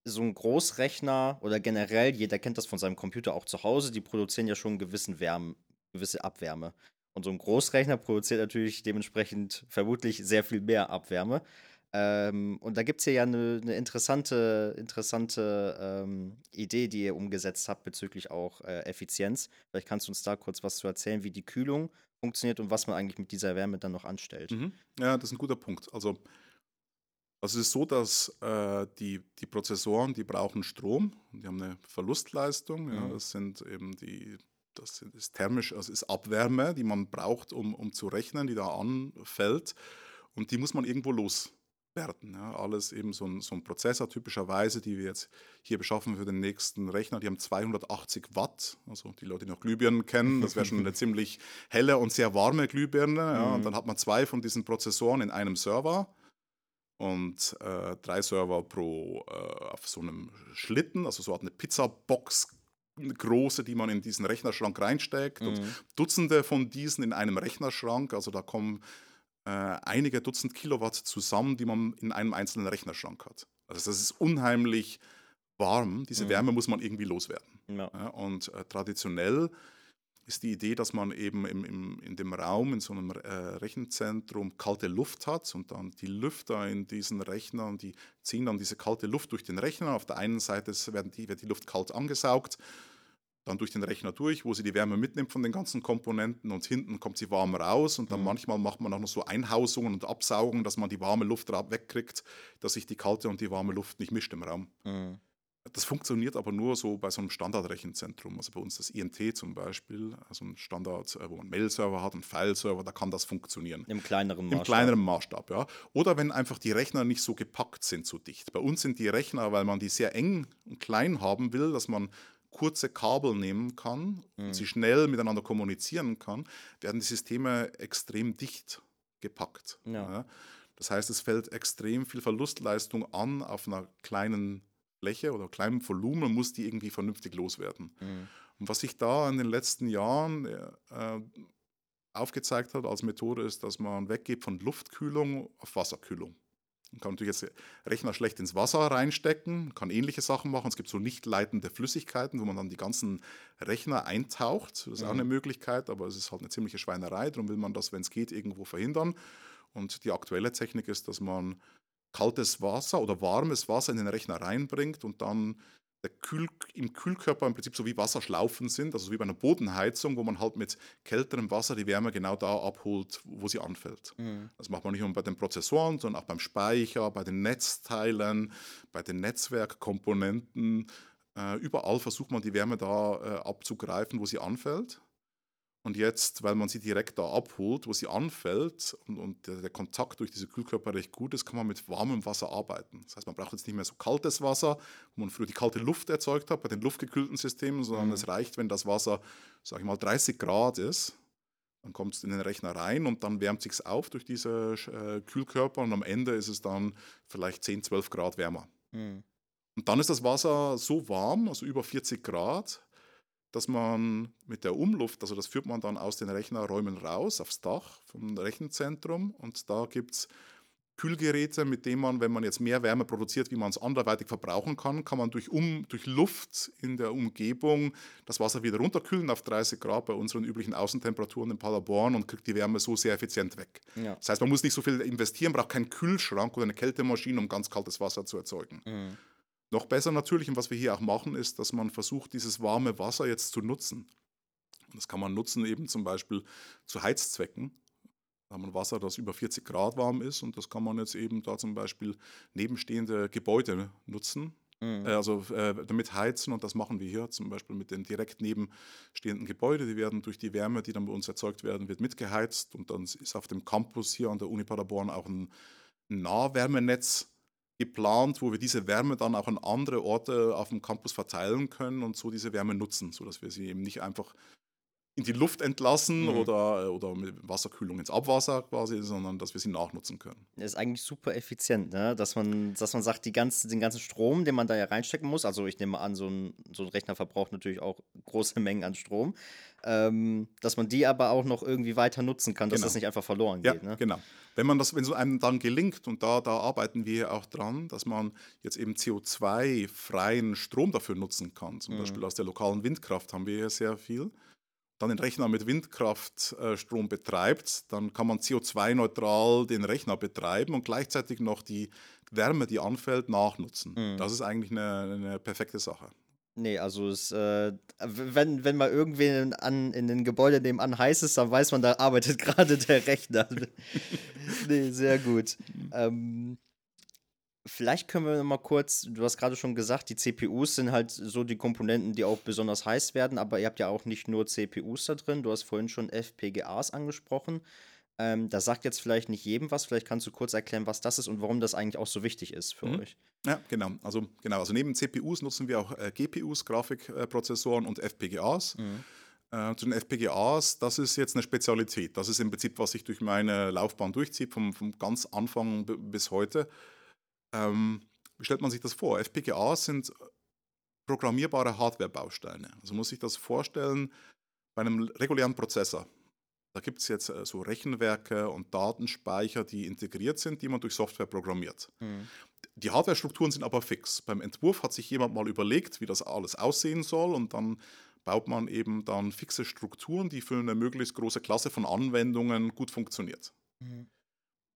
so ein Großrechner oder generell, jeder kennt das von seinem Computer auch zu Hause, die produzieren ja schon einen gewissen Wärme, gewisse Abwärme. Und so ein Großrechner produziert natürlich dementsprechend vermutlich sehr viel mehr Abwärme. Ähm, und da gibt es hier ja eine, eine interessante, interessante ähm, Idee, die ihr umgesetzt habt bezüglich auch äh, Effizienz. Vielleicht kannst du uns da kurz was zu erzählen, wie die Kühlung funktioniert und was man eigentlich mit dieser Wärme dann noch anstellt. Mhm. Ja, das ist ein guter Punkt. Also, also es ist so, dass äh, die, die Prozessoren, die brauchen Strom, die haben eine Verlustleistung. Ja, mhm. Das sind eben die, das ist thermisch, also ist Abwärme, die man braucht, um, um zu rechnen, die da anfällt. Und die muss man irgendwo los werden. Ja, alles eben so ein, so ein Prozessor typischerweise, die wir jetzt hier beschaffen für den nächsten Rechner. Die haben 280 Watt. Also die Leute, die noch Glühbirnen kennen, das wäre schon eine ziemlich helle und sehr warme Glühbirne. Ja, und mhm. dann hat man zwei von diesen Prozessoren in einem Server und äh, drei Server pro äh, auf so einem Schlitten, also so eine Pizzabox eine große, die man in diesen Rechnerschrank reinsteckt mhm. und Dutzende von diesen in einem Rechnerschrank. Also da kommen äh, einige Dutzend Kilowatt zusammen, die man in einem einzelnen Rechnerschrank hat. Also das ist unheimlich warm. Diese mhm. Wärme muss man irgendwie loswerden. Ja. Ja, und äh, traditionell ist die Idee, dass man eben im, im, in dem Raum, in so einem äh, Rechenzentrum kalte Luft hat und dann die Lüfter in diesen Rechnern, die ziehen dann diese kalte Luft durch den Rechner. Auf der einen Seite werden die, wird die Luft kalt angesaugt dann durch den Rechner durch, wo sie die Wärme mitnimmt von den ganzen Komponenten und hinten kommt sie warm raus und dann mhm. manchmal macht man auch noch so Einhausungen und Absaugungen, dass man die warme Luft wegkriegt, dass sich die kalte und die warme Luft nicht mischt im Raum. Mhm. Das funktioniert aber nur so bei so einem Standardrechenzentrum. Also bei uns das INT zum Beispiel, also ein Standard, äh, wo man Mail-Server hat, und File-Server, da kann das funktionieren. Im kleineren Maßstab. Im kleineren Maßstab, ja. Oder wenn einfach die Rechner nicht so gepackt sind, so dicht. Bei uns sind die Rechner, weil man die sehr eng und klein haben will, dass man kurze Kabel nehmen kann und sie mhm. schnell miteinander kommunizieren kann, werden die Systeme extrem dicht gepackt. Ja. Ja. Das heißt, es fällt extrem viel Verlustleistung an auf einer kleinen Fläche oder kleinem Volumen, muss die irgendwie vernünftig loswerden. Mhm. Und was sich da in den letzten Jahren äh, aufgezeigt hat als Methode, ist, dass man weggeht von Luftkühlung auf Wasserkühlung. Man kann natürlich jetzt Rechner schlecht ins Wasser reinstecken, kann ähnliche Sachen machen. Es gibt so nicht leitende Flüssigkeiten, wo man dann die ganzen Rechner eintaucht. Das ist mhm. auch eine Möglichkeit, aber es ist halt eine ziemliche Schweinerei. Darum will man das, wenn es geht, irgendwo verhindern. Und die aktuelle Technik ist, dass man kaltes Wasser oder warmes Wasser in den Rechner reinbringt und dann der Kühl, im Kühlkörper im Prinzip so wie Wasserschlaufen sind, also wie bei einer Bodenheizung, wo man halt mit kälterem Wasser die Wärme genau da abholt, wo sie anfällt. Mhm. Das macht man nicht nur bei den Prozessoren, sondern auch beim Speicher, bei den Netzteilen, bei den Netzwerkkomponenten. Äh, überall versucht man die Wärme da äh, abzugreifen, wo sie anfällt. Und jetzt, weil man sie direkt da abholt, wo sie anfällt und, und der, der, Kontakt durch diese Kühlkörper recht gut ist, kann man mit warmem Wasser arbeiten. Das heißt, man braucht jetzt nicht mehr so kaltes Wasser, wo man früher die kalte Luft erzeugt hat bei den luftgekühlten Systemen, sondern mhm. es reicht, wenn das Wasser, sage ich mal, 30 Grad ist. Dann kommt es in den Rechner rein und dann wärmt sich auf durch diese äh, Kühlkörper und am Ende ist es dann vielleicht 10, 12 Grad wärmer. Mhm. Und dann ist das Wasser so warm, also über 40 Grad, dass man mit der Umluft, also das führt man dann aus den Rechnerräumen raus aufs Dach vom Rechenzentrum und da gibt es Kühlgeräte, mit denen man, wenn man jetzt mehr Wärme produziert, wie man es anderweitig verbrauchen kann, kann man durch, um, durch Luft in der Umgebung das Wasser wieder runterkühlen auf 30 Grad bei unseren üblichen Außentemperaturen in Paderborn und kriegt die Wärme so sehr effizient weg. Ja. Das heißt, man muss nicht so viel investieren, braucht keinen Kühlschrank oder eine Kältemaschine, um ganz kaltes Wasser zu erzeugen. Mhm. Noch besser natürlich, und was wir hier auch machen, ist, dass man versucht, dieses warme Wasser jetzt zu nutzen. Und das kann man nutzen eben zum Beispiel zu Heizzwecken. Da haben wir Wasser, das über 40 Grad warm ist und das kann man jetzt eben da zum Beispiel nebenstehende Gebäude nutzen. Mhm. Äh, also äh, damit heizen und das machen wir hier zum Beispiel mit den direkt nebenstehenden Gebäuden. Die werden durch die Wärme, die dann bei uns erzeugt werden, wird mitgeheizt und dann ist auf dem Campus hier an der Uni Paderborn auch ein Nahwärmenetz geplant, wo wir diese Wärme dann auch an andere Orte auf dem Campus verteilen können und so diese Wärme nutzen, sodass wir sie eben nicht einfach in die Luft entlassen mhm. oder, oder mit Wasserkühlung ins Abwasser quasi, sondern dass wir sie nachnutzen können. Das ist eigentlich super effizient, ne? dass, man, dass man sagt, die ganze, den ganzen Strom, den man da ja reinstecken muss, also ich nehme an, so ein, so ein Rechner verbraucht natürlich auch große Mengen an Strom, ähm, dass man die aber auch noch irgendwie weiter nutzen kann, dass genau. das nicht einfach verloren ja, geht. Ne? Genau. Wenn man das, wenn es einem dann gelingt, und da, da arbeiten wir auch dran, dass man jetzt eben CO2-freien Strom dafür nutzen kann, zum mhm. Beispiel aus der lokalen Windkraft haben wir ja sehr viel dann den Rechner mit Windkraftstrom betreibt, dann kann man CO2-neutral den Rechner betreiben und gleichzeitig noch die Wärme, die anfällt, nachnutzen. Mhm. Das ist eigentlich eine, eine, perfekte Sache. Nee, also es, äh, wenn, wenn mal irgendwen an, in den Gebäude nebenan heiß ist, dann weiß man, da arbeitet gerade der Rechner. nee, sehr gut. Ähm, Vielleicht können wir mal kurz, du hast gerade schon gesagt, die CPUs sind halt so die Komponenten, die auch besonders heiß werden, aber ihr habt ja auch nicht nur CPUs da drin, du hast vorhin schon FPGAs angesprochen. Ähm, da sagt jetzt vielleicht nicht jedem was, vielleicht kannst du kurz erklären, was das ist und warum das eigentlich auch so wichtig ist für mhm. euch. Ja, genau. Also, genau. also neben CPUs nutzen wir auch äh, GPUs, Grafikprozessoren und FPGAs. Mhm. Äh, zu den FPGAs, das ist jetzt eine Spezialität. Das ist im Prinzip, was sich durch meine Laufbahn durchzieht, vom, vom ganz Anfang bis heute. Ähm, wie stellt man sich das vor? FPGAs sind programmierbare Hardware-Bausteine. Also muss ich das vorstellen bei einem regulären Prozessor. Da gibt es jetzt äh, so Rechenwerke und Datenspeicher, die integriert sind, die man durch Software programmiert. Mhm. Die Hardware-Strukturen sind aber fix. Beim Entwurf hat sich jemand mal überlegt, wie das alles aussehen soll und dann baut man eben dann fixe Strukturen, die für eine möglichst große Klasse von Anwendungen gut funktioniert. Mhm.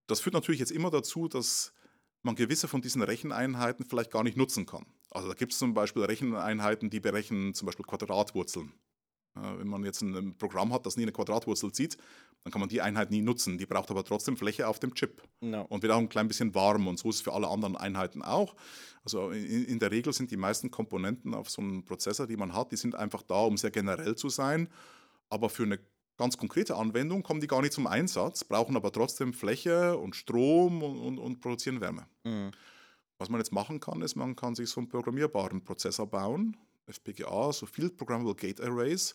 Das führt natürlich jetzt immer dazu, dass man gewisse von diesen Recheneinheiten vielleicht gar nicht nutzen kann. Also da gibt es zum Beispiel Recheneinheiten, die berechnen zum Beispiel Quadratwurzeln. Wenn man jetzt ein Programm hat, das nie eine Quadratwurzel zieht, dann kann man die Einheit nie nutzen. Die braucht aber trotzdem Fläche auf dem Chip no. und wird auch ein klein bisschen warm. Und so ist es für alle anderen Einheiten auch. Also in, in, der Regel sind die meisten Komponenten auf so einem Prozessor, die man hat, die sind einfach da, um sehr generell zu sein. Aber für eine ganz konkrete Anwendung kommen die gar nicht zum Einsatz, brauchen aber trotzdem Fläche und Strom und, und, und produzieren Wärme. Mhm. Was man jetzt machen kann, ist, man kann sich so einen programmierbaren Prozessor bauen, FPGA, so Field Programmable Gate Arrays.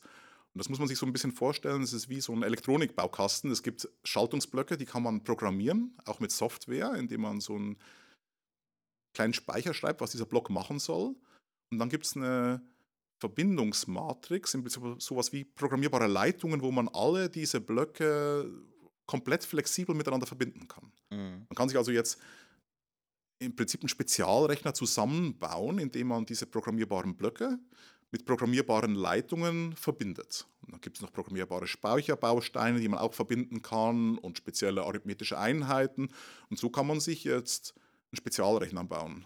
Und das muss man sich so ein bisschen vorstellen, es ist wie so ein Elektronikbaukasten. Es gibt Schaltungsblöcke, die kann man programmieren, auch mit Software, indem man so einen kleinen Speicher schreibt, was dieser Block machen soll. Und dann gibt es eine Verbindungsmatrix, im Prinzip sowas wie programmierbare Leitungen, wo man alle diese Blöcke komplett flexibel miteinander verbinden kann. Mhm. Man kann sich also jetzt im Prinzip einen Spezialrechner zusammenbauen, indem man diese programmierbaren Blöcke mit programmierbaren Leitungen verbindet. Und dann gibt es noch programmierbare Speicherbausteine, die man auch verbinden kann und spezielle arithmetische Einheiten. Und so kann man sich jetzt einen Spezialrechner bauen.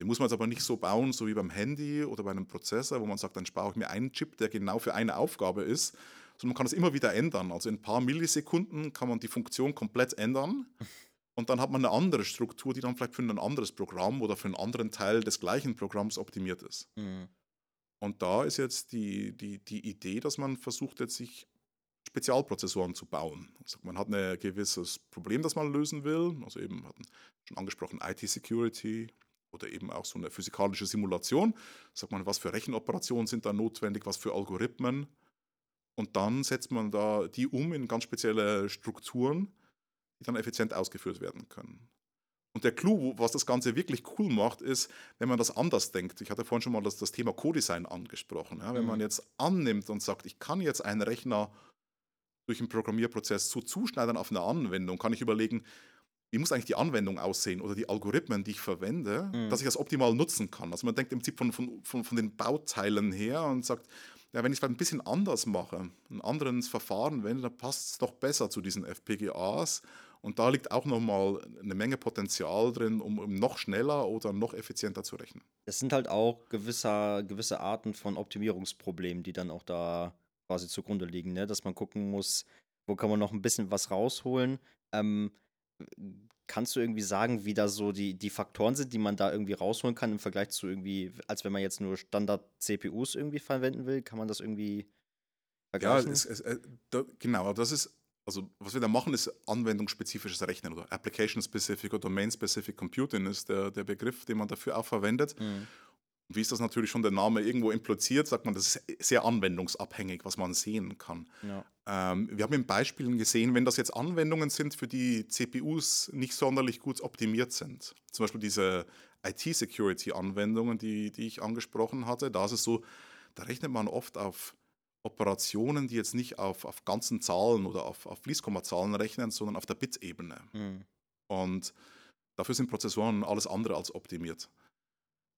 Den muss man jetzt aber nicht so bauen, so wie beim Handy oder bei einem Prozessor, wo man sagt, dann spare ich mir einen Chip, der genau für eine Aufgabe ist, sondern man kann es immer wieder ändern. Also in ein paar Millisekunden kann man die Funktion komplett ändern und dann hat man eine andere Struktur, die dann vielleicht für ein anderes Programm oder für einen anderen Teil des gleichen Programms optimiert ist. Mhm. Und da ist jetzt die, die, die Idee, dass man versucht, jetzt sich Spezialprozessoren zu bauen. Also man hat ein gewisses Problem, das man lösen will. Also eben, hatten schon angesprochen, IT-Security, oder eben auch so eine physikalische Simulation. Sagt man, was für Rechenoperationen sind da notwendig, was für Algorithmen. Und dann setzt man da die um in ganz spezielle Strukturen, die dann effizient ausgeführt werden können. Und der Clou, was das Ganze wirklich cool macht, ist, wenn man das anders denkt. Ich hatte vorhin schon mal das, das Thema Co-Design angesprochen. Ja, wenn mhm. man jetzt annimmt und sagt, ich kann jetzt einen Rechner durch einen Programmierprozess so zuschneiden auf eine Anwendung, kann ich überlegen, wie muss eigentlich die Anwendung aussehen oder die Algorithmen, die ich verwende, mhm. dass ich das optimal nutzen kann. Also man denkt im Prinzip von, von, von, von den Bauteilen her und sagt, ja, wenn ich es ein bisschen anders mache, ein anderes Verfahren wende, dann passt es doch besser zu diesen FPGAs. Und da liegt auch nochmal eine Menge Potenzial drin, um, um noch schneller oder noch effizienter zu rechnen. Es sind halt auch gewisser, gewisse Arten von Optimierungsproblemen, die dann auch da quasi zugrunde liegen, ne? dass man gucken muss, wo kann man noch ein bisschen was rausholen. Ähm, Kannst du irgendwie sagen, wie da so die, die Faktoren sind, die man da irgendwie rausholen kann im Vergleich zu irgendwie, als wenn man jetzt nur Standard-CPUs irgendwie verwenden will? Kann man das irgendwie vergleichen? Ja, es, es, äh, da, genau, das ist, also was wir da machen, ist anwendungsspezifisches Rechnen oder Application-Specific oder Domain-Specific Computing ist der, der Begriff, den man dafür auch verwendet. Mhm. Wie ist das natürlich schon der Name irgendwo impliziert, sagt man, das ist sehr anwendungsabhängig, was man sehen kann. Ja. Ähm, wir haben in Beispielen gesehen, wenn das jetzt Anwendungen sind, für die CPUs nicht sonderlich gut optimiert sind, zum Beispiel diese IT-Security-Anwendungen, die, die ich angesprochen hatte, da ist es so, da rechnet man oft auf Operationen, die jetzt nicht auf, auf ganzen Zahlen oder auf, auf Fließkommazahlen rechnen, sondern auf der Bit-Ebene. Mhm. Und dafür sind Prozessoren alles andere als optimiert.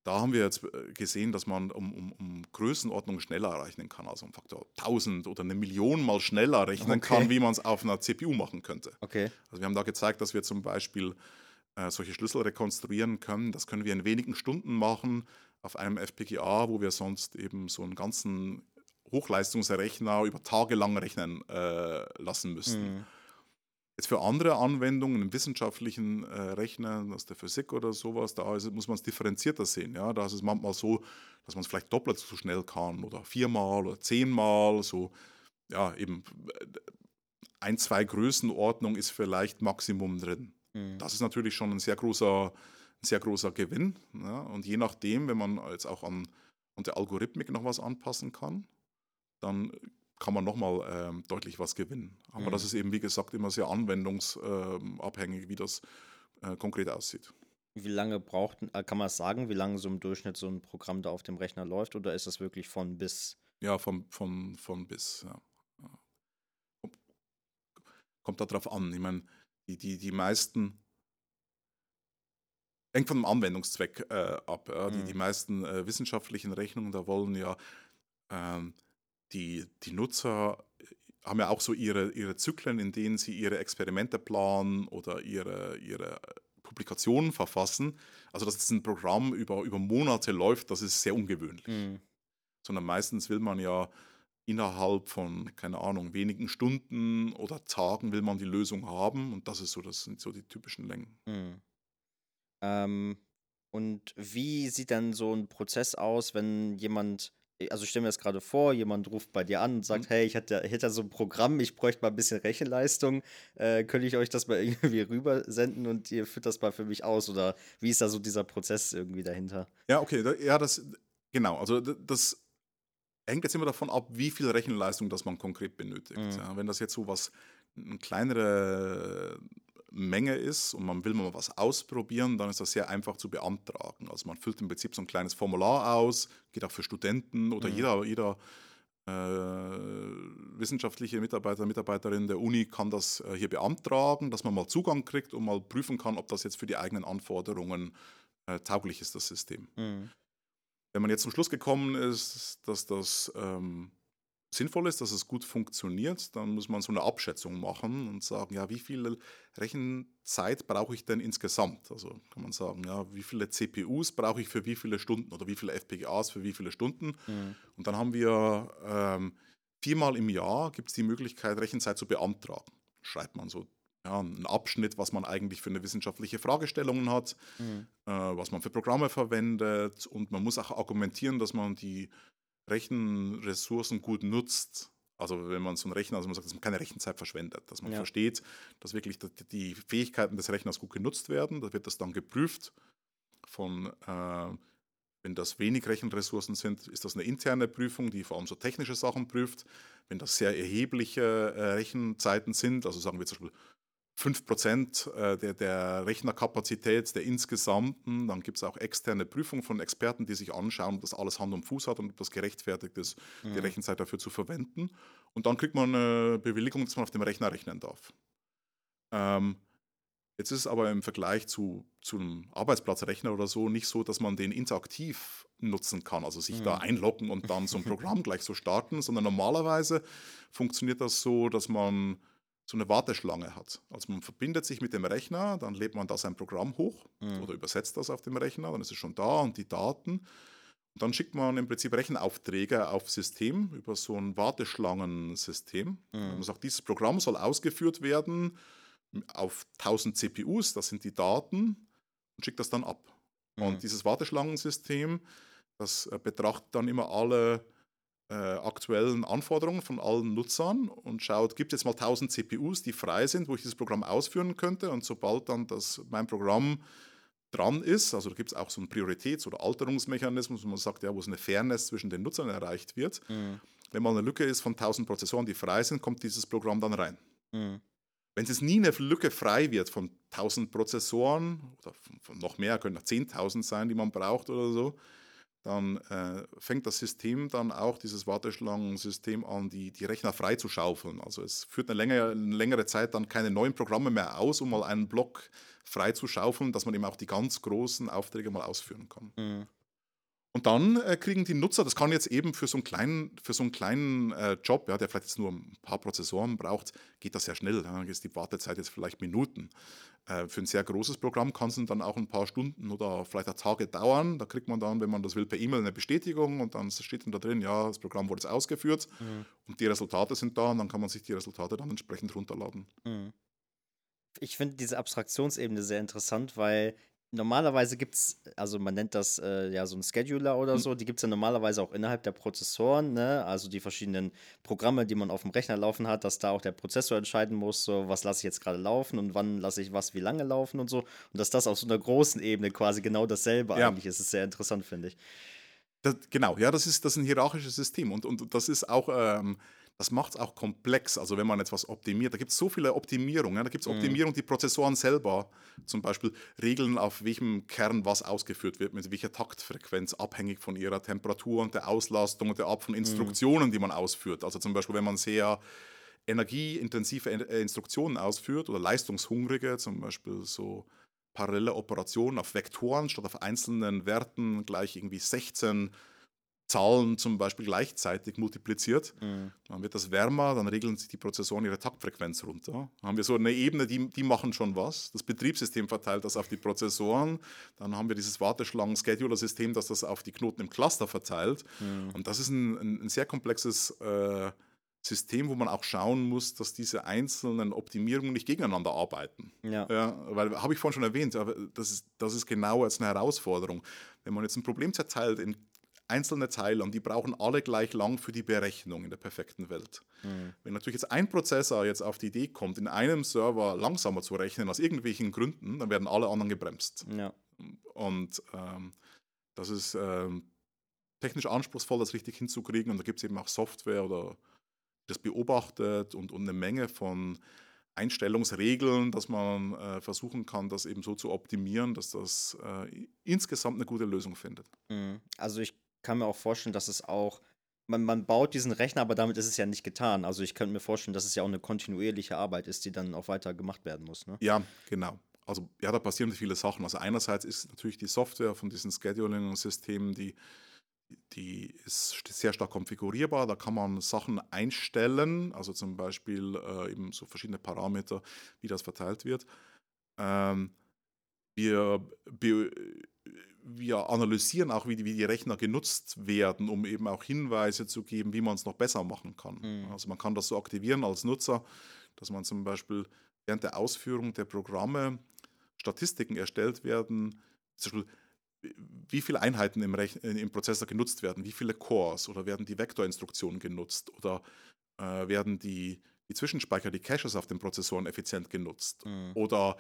Da haben wir jetzt äh, gesehen, dass man um, um, um Größenordnung schneller rechnen kann, also um Faktor 1000 oder eine Million mal schneller rechnen okay. kann, wie man es auf einer CPU machen könnte. Okay. Also wir haben da gezeigt, dass wir zum Beispiel äh, solche Schlüssel rekonstruieren können. Das können wir in wenigen Stunden machen auf einem FPGA, wo wir sonst eben so einen ganzen Hochleistungsrechner über Tage lang rechnen äh, lassen müssten. Mhm. Jetzt für andere Anwendungen im wissenschaftlichen äh, Rechnen, aus der Physik oder sowas, da ist, muss man es differenzierter sehen. Ja? Da ist es manchmal so, dass man es vielleicht doppelt so schnell kann oder viermal oder zehnmal. So, ja, eben äh, ein, zwei Größenordnung ist vielleicht Maximum drin. Mhm. Das ist natürlich schon ein sehr großer, ein sehr großer Gewinn. Ja? Und je nachdem, wenn man jetzt auch an, an der Algorithmik noch was anpassen kann, dann kann man nochmal ähm, deutlich was gewinnen. Aber mhm. das ist eben, wie gesagt, immer sehr anwendungsabhängig, wie das äh, konkret aussieht. Wie lange braucht, äh, kann man sagen, wie lange so im Durchschnitt so ein Programm da auf dem Rechner läuft oder ist das wirklich von bis? Ja, von, von, von bis, ja. Kommt, darauf an. Ich meine, die, die, die meisten hängt von dem Anwendungszweck äh, ab. Ja. Die, mhm. die meisten äh, wissenschaftlichen Rechnungen, da wollen ja ähm, die, die Nutzer haben ja auch so ihre, ihre Zyklen, in denen sie ihre Experimente planen oder ihre, ihre Publikationen verfassen. Also, dass jetzt ein Programm über, über Monate läuft, das ist sehr ungewöhnlich. Mhm. Sondern meistens will man ja innerhalb von, keine Ahnung, wenigen Stunden oder Tagen will man die Lösung haben und das ist so, das sind so die typischen Längen. Mhm. Ähm, und wie sieht dann so ein Prozess aus, wenn jemand also ich stelle mir das gerade vor, jemand ruft bei dir an und sagt, mhm. hey, ich hätte, hätte so ein Programm, ich bräuchte mal ein bisschen Rechenleistung, äh, könnte ich euch das mal irgendwie rübersenden und ihr führt das mal für mich aus oder wie ist da so dieser Prozess irgendwie dahinter? Ja, okay, da, ja, das, genau, also das hängt jetzt immer davon ab, wie viel Rechenleistung das man konkret benötigt. Mhm. Ja, wenn das jetzt so was, eine kleinere Menge ist und man will mal was ausprobieren, dann ist das sehr einfach zu beantragen. Also man füllt im Prinzip so ein kleines Formular aus, geht auch für Studenten oder mhm. jeder, jeder äh, wissenschaftliche Mitarbeiter, Mitarbeiterin der Uni kann das äh, hier beantragen, dass man mal Zugang kriegt und mal prüfen kann, ob das jetzt für die eigenen Anforderungen äh, tauglich ist, das System. Mhm. Wenn man jetzt zum Schluss gekommen ist, dass das ähm, sinnvoll ist, dass es gut funktioniert, dann muss man so eine Abschätzung machen und sagen, ja, wie viel Rechenzeit brauche ich denn insgesamt? Also kann man sagen, ja, wie viele CPUs brauche ich für wie viele Stunden oder wie viele FPGAs für wie viele Stunden? Mhm. Und dann haben wir ähm, viermal im Jahr gibt es die Möglichkeit, Rechenzeit zu beantragen. Schreibt man so ja, einen Abschnitt, was man eigentlich für eine wissenschaftliche Fragestellung hat, mhm. äh, was man für Programme verwendet und man muss auch argumentieren, dass man die Rechenressourcen gut nutzt. Also wenn man so einen Rechner, also man sagt, dass man keine Rechenzeit verschwendet, dass man ja. versteht, dass wirklich die Fähigkeiten des Rechners gut genutzt werden. Da wird das dann geprüft von, äh, wenn das wenig Rechenressourcen sind, ist das eine interne Prüfung, die vor allem so technische Sachen prüft. Wenn das sehr erhebliche äh, Rechenzeiten sind, also sagen wir zum Beispiel 5% äh, der, der Rechnerkapazität der insgesamten. Dann gibt es auch externe Prüfungen von Experten, die sich anschauen, ob das alles Hand und Fuß hat und ob das gerechtfertigt ist, mhm. die Rechenzeit dafür zu verwenden. Und dann kriegt man eine Bewilligung, dass man auf dem Rechner rechnen darf. Ähm, jetzt ist es aber im Vergleich zu, zu einem Arbeitsplatzrechner oder so nicht so, dass man den interaktiv nutzen kann, also sich mhm. da einloggen und dann so ein Programm gleich so starten, sondern normalerweise funktioniert das so, dass man so eine Warteschlange hat. Also man verbindet sich mit dem Rechner, dann lädt man da sein Programm hoch mhm. oder übersetzt das auf dem Rechner, dann ist es schon da und die Daten. Und dann schickt man im Prinzip Rechenaufträge auf System über so ein Warteschlangensystem. Mhm. Man sagt, dieses Programm soll ausgeführt werden auf 1000 CPUs, das sind die Daten, und schickt das dann ab. Mhm. Und dieses Warteschlangensystem, das äh, betrachtet dann immer alle äh, aktuellen Anforderungen von allen Nutzern und schaut, gibt es jetzt mal 1000 CPUs, die frei sind, wo ich dieses Programm ausführen könnte. Und sobald dann das, mein Programm dran ist. Also da gibt es auch so einen Prioritäts- oder Alterungsmechanismus, wo man sagt, ja, wo es eine Fairness zwischen den Nutzern erreicht wird. Mhm. Wenn mal eine Lücke ist von 1000 Prozessoren, die frei sind, kommt dieses Programm dann rein. Mhm. Wenn es nie eine Lücke frei wird von 1000 Prozessoren oder von noch mehr, können auch 10.000 sein, die man braucht oder so, dann äh, fängt das System dann auch, dieses Warteschlangensystem an, die, die Rechner frei zu schaufeln. Also es führt eine längere, eine längere Zeit dann keine neuen Programme mehr aus, um mal einen Block frei zu schaufeln, dass man eben auch die ganz großen Aufträge mal ausführen kann. Mhm. Und dann äh, kriegen die Nutzer, das kann jetzt eben für so einen kleinen, für so einen kleinen äh, Job, ja, der vielleicht jetzt nur ein paar Prozessoren braucht, geht das sehr schnell. Ja, dann ist die Wartezeit jetzt vielleicht Minuten. Äh, für ein sehr großes Programm kann es dann auch ein paar Stunden oder vielleicht auch Tage dauern. Da kriegt man dann, wenn man das will, per E-Mail eine Bestätigung und dann steht dann da drin, ja, das Programm wurde jetzt ausgeführt mhm. und die Resultate sind da und dann kann man sich die Resultate dann entsprechend runterladen. Mhm. Ich finde diese Abstraktionsebene sehr interessant, weil normalerweise gibt es, also man nennt das äh, ja so ein Scheduler oder mhm. so, die gibt es ja normalerweise auch innerhalb der Prozessoren, ne? also die verschiedenen Programme, die man auf dem Rechner laufen hat, dass da auch der Prozessor entscheiden muss, so was lasse ich jetzt gerade laufen und wann lasse ich was wie lange laufen und so. Und dass das auf so einer großen Ebene quasi genau dasselbe ja. eigentlich ist, ist sehr interessant, finde ich. Das, genau, ja, das ist, das ist ein hierarchisches System und, und das ist auch ähm, das macht es auch komplex. Also wenn man etwas optimiert, da gibt es so viele Optimierungen. Da gibt es mhm. Optimierung, die Prozessoren selber zum Beispiel regeln, auf welchem Kern was ausgeführt wird, mit welcher Taktfrequenz, abhängig von ihrer Temperatur und der Auslastung und der Art von mhm. Instruktionen, die man ausführt. Also zum Beispiel, wenn man sehr energieintensive äh, Instruktionen ausführt oder leistungshungrige, zum Beispiel so parallele Operationen auf Vektoren statt auf einzelnen Werten gleich irgendwie 16 Zahlen zum Beispiel gleichzeitig multipliziert, mhm. dann wird das wärmer, dann regeln sich die Prozessoren ihre Taktfrequenz runter. Dann haben wir so eine Ebene, die, die machen schon was. Das Betriebssystem verteilt das auf die Prozessoren. Dann haben wir dieses Warteschlangen-Scheduler-System, das das auf die Knoten im Cluster verteilt. Mhm. Und das ist ein, ein, ein sehr komplexes äh, System, wo man auch schauen muss, dass diese einzelnen Optimierungen nicht gegeneinander arbeiten. Ja. ja weil, habe ich vorhin schon erwähnt, aber das ist, das ist genau jetzt eine Herausforderung. Wenn man jetzt ein Problem zerteilt in einzelne Teile und die brauchen alle gleich lang für die Berechnung in der perfekten Welt. Mhm. Wenn natürlich jetzt ein Prozessor jetzt auf die Idee kommt, in einem Server langsamer zu rechnen aus irgendwelchen Gründen, dann werden alle anderen gebremst. Ja. Und ähm, das ist ähm, technisch anspruchsvoll, das richtig hinzukriegen. Und da gibt es eben auch Software oder das beobachtet und, und eine Menge von Einstellungsregeln, dass man äh, versuchen kann, das eben so zu optimieren, dass das äh, insgesamt eine gute Lösung findet. Mhm. Also ich kann mir auch vorstellen, dass es auch, man, man baut diesen Rechner, aber damit ist es ja nicht getan. Also ich könnte mir vorstellen, dass es ja auch eine kontinuierliche Arbeit ist, die dann auch weiter gemacht werden muss. Ne? Ja, genau. Also ja, da passieren viele Sachen. Also einerseits ist natürlich die Software von diesen Scheduling-Systemen, die, die ist sehr stark konfigurierbar. Da kann man Sachen einstellen, also zum Beispiel äh, eben so verschiedene Parameter, wie das verteilt wird. Ähm, wir wir analysieren auch, wie die, wie die, Rechner genutzt werden, um eben auch Hinweise zu geben, wie man es noch besser machen kann. Mhm. Also man kann das so aktivieren als Nutzer, dass man zum Beispiel während der Ausführung der Programme Statistiken erstellt werden, zum Beispiel wie viele Einheiten im, Rechn im Prozessor genutzt werden, wie viele Cores oder werden die Vektorinstruktionen genutzt oder äh, werden die, die Zwischenspeicher, die Caches auf den Prozessoren effizient genutzt mhm. oder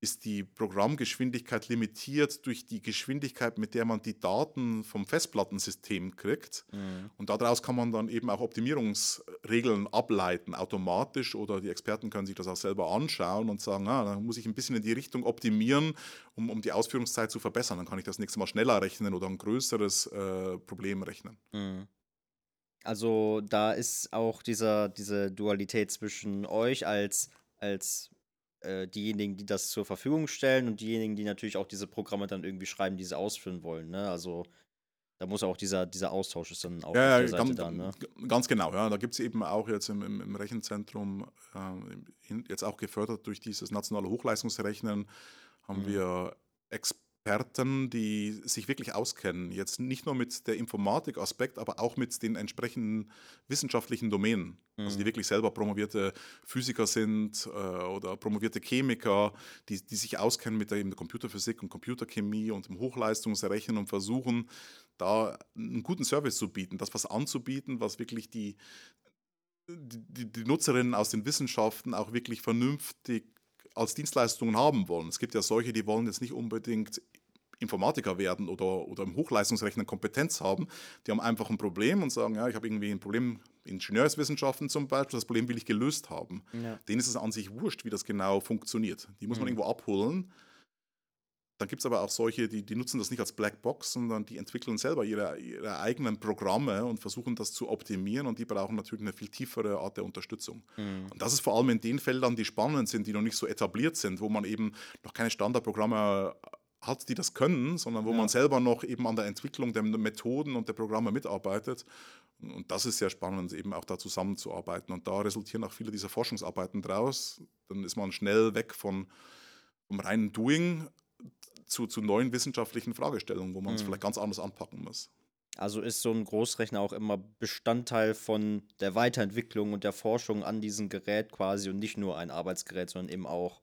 ist die Programmgeschwindigkeit limitiert durch die Geschwindigkeit, mit der man die Daten vom Festplattensystem kriegt. Mhm. Und daraus kann man dann eben auch Optimierungsregeln ableiten, automatisch oder die Experten können sich das auch selber anschauen und sagen, ah, dann muss ich ein bisschen in die Richtung optimieren, um, um die Ausführungszeit zu verbessern. Dann kann ich das nächste Mal schneller rechnen oder ein größeres äh, Problem rechnen. Mhm. Also da ist auch dieser, diese Dualität zwischen euch als, als äh, diejenigen, die das zur Verfügung stellen und diejenigen, die natürlich auch diese Programme dann irgendwie schreiben, die sie ausführen wollen. Ne? Also da muss auch dieser, dieser Austausch ist dann auch ja, auf der ganz, dann, ne? Ganz genau, ja. Da gibt es eben auch jetzt im, im, im Rechenzentrum, äh, jetzt auch gefördert durch dieses nationale Hochleistungsrechnen, haben mhm. wir Experten Experten, die sich wirklich auskennen, jetzt nicht nur mit der Informatik-Aspekt, aber auch mit den entsprechenden wissenschaftlichen Domänen. Mhm. Also die mhm. wirklich selber promovierte Physiker sind äh, oder promovierte Chemiker, die, die sich auskennen mit der, eben der Computerphysik und Computerchemie und dem Hochleistungsrechnen und versuchen, da einen guten Service zu bieten, das was anzubieten, was wirklich die, die, die Nutzerinnen aus den Wissenschaften auch wirklich vernünftig als Dienstleistungen haben wollen. Es gibt ja solche, die wollen jetzt nicht unbedingt Informatiker werden oder, oder im Hochleistungsrechnen Kompetenz haben. Die haben einfach ein Problem und sagen, ja, ich habe irgendwie ein Problem, Ingenieurswissenschaften zum Beispiel, das Problem will ich gelöst haben. Ja. Denen ist es an sich wurscht, wie das genau funktioniert. Die muss man mhm. irgendwo abholen. Dann gibt es aber auch solche, die, die nutzen das nicht als Blackbox, sondern die entwickeln selber ihre, ihre eigenen Programme und versuchen das zu optimieren und die brauchen natürlich eine viel tiefere Art der Unterstützung. Mhm. Und das ist vor allem in den Feldern, die spannend sind, die noch nicht so etabliert sind, wo man eben noch keine Standardprogramme hat, die das können, sondern wo ja. man selber noch eben an der Entwicklung der Methoden und der Programme mitarbeitet. Und das ist sehr spannend, eben auch da zusammenzuarbeiten. Und da resultieren auch viele dieser Forschungsarbeiten draus. Dann ist man schnell weg von, vom reinen Doing zu, zu neuen wissenschaftlichen Fragestellungen, wo man es mhm. vielleicht ganz anders anpacken muss. Also ist so ein Großrechner auch immer Bestandteil von der Weiterentwicklung und der Forschung an diesem Gerät quasi und nicht nur ein Arbeitsgerät, sondern eben auch,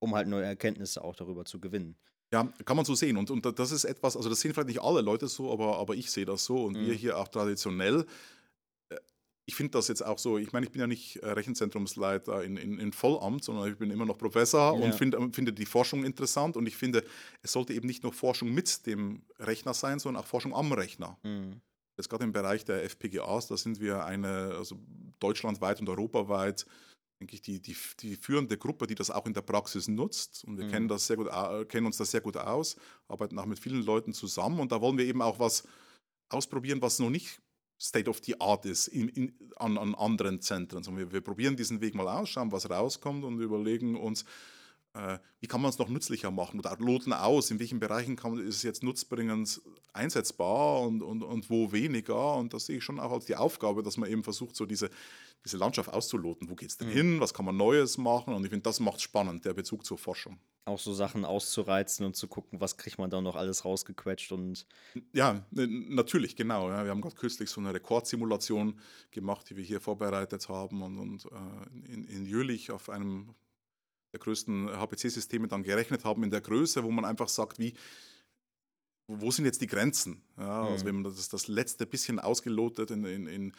um halt neue Erkenntnisse auch darüber zu gewinnen. Ja, kann man so sehen. Und, und das ist etwas, also das sehen vielleicht nicht alle Leute so, aber, aber ich sehe das so und mhm. wir hier auch traditionell. Äh, ich finde das jetzt auch so, ich meine, ich bin ja nicht äh, Rechenzentrumsleiter in, in, in Vollamt, sondern ich bin immer noch Professor ja. und find, finde die Forschung interessant und ich finde, es sollte eben nicht nur Forschung mit dem Rechner sein, sondern auch Forschung am Rechner. Mhm. Jetzt gerade im Bereich der FPGAs, da sind wir eine, also deutschlandweit und europaweit denke ich, die, die, die führende Gruppe, die das auch in der Praxis nutzt. Und wir mhm. kennen, das sehr gut, kennen uns das sehr gut aus, arbeiten auch mit vielen Leuten zusammen. Und da wollen wir eben auch was ausprobieren, was noch nicht State of the Art ist in, in, an, an anderen Zentren. Sondern wir, wir probieren diesen Weg mal aus, schauen, was rauskommt und überlegen uns, äh, wie kann man es noch nützlicher machen oder loten aus, in welchen Bereichen kann, ist es jetzt nutzbringend einsetzbar und, und, und wo weniger. Und das sehe ich schon auch als die Aufgabe, dass man eben versucht, so diese, diese Landschaft auszuloten. Wo geht es denn mhm. hin? Was kann man Neues machen? Und ich finde, das macht spannend, der Bezug zur Forschung. Auch so Sachen auszureizen und zu gucken, was kriegt man da noch alles rausgequetscht und. Ja, natürlich, genau. Ja. Wir haben gerade kürzlich so eine Rekordsimulation gemacht, die wir hier vorbereitet haben und, und äh, in, in Jülich auf einem der größten HPC-Systeme dann gerechnet haben in der Größe, wo man einfach sagt, wie, wo sind jetzt die Grenzen? Ja, also mhm. wenn man das, das letzte bisschen ausgelotet in, in, in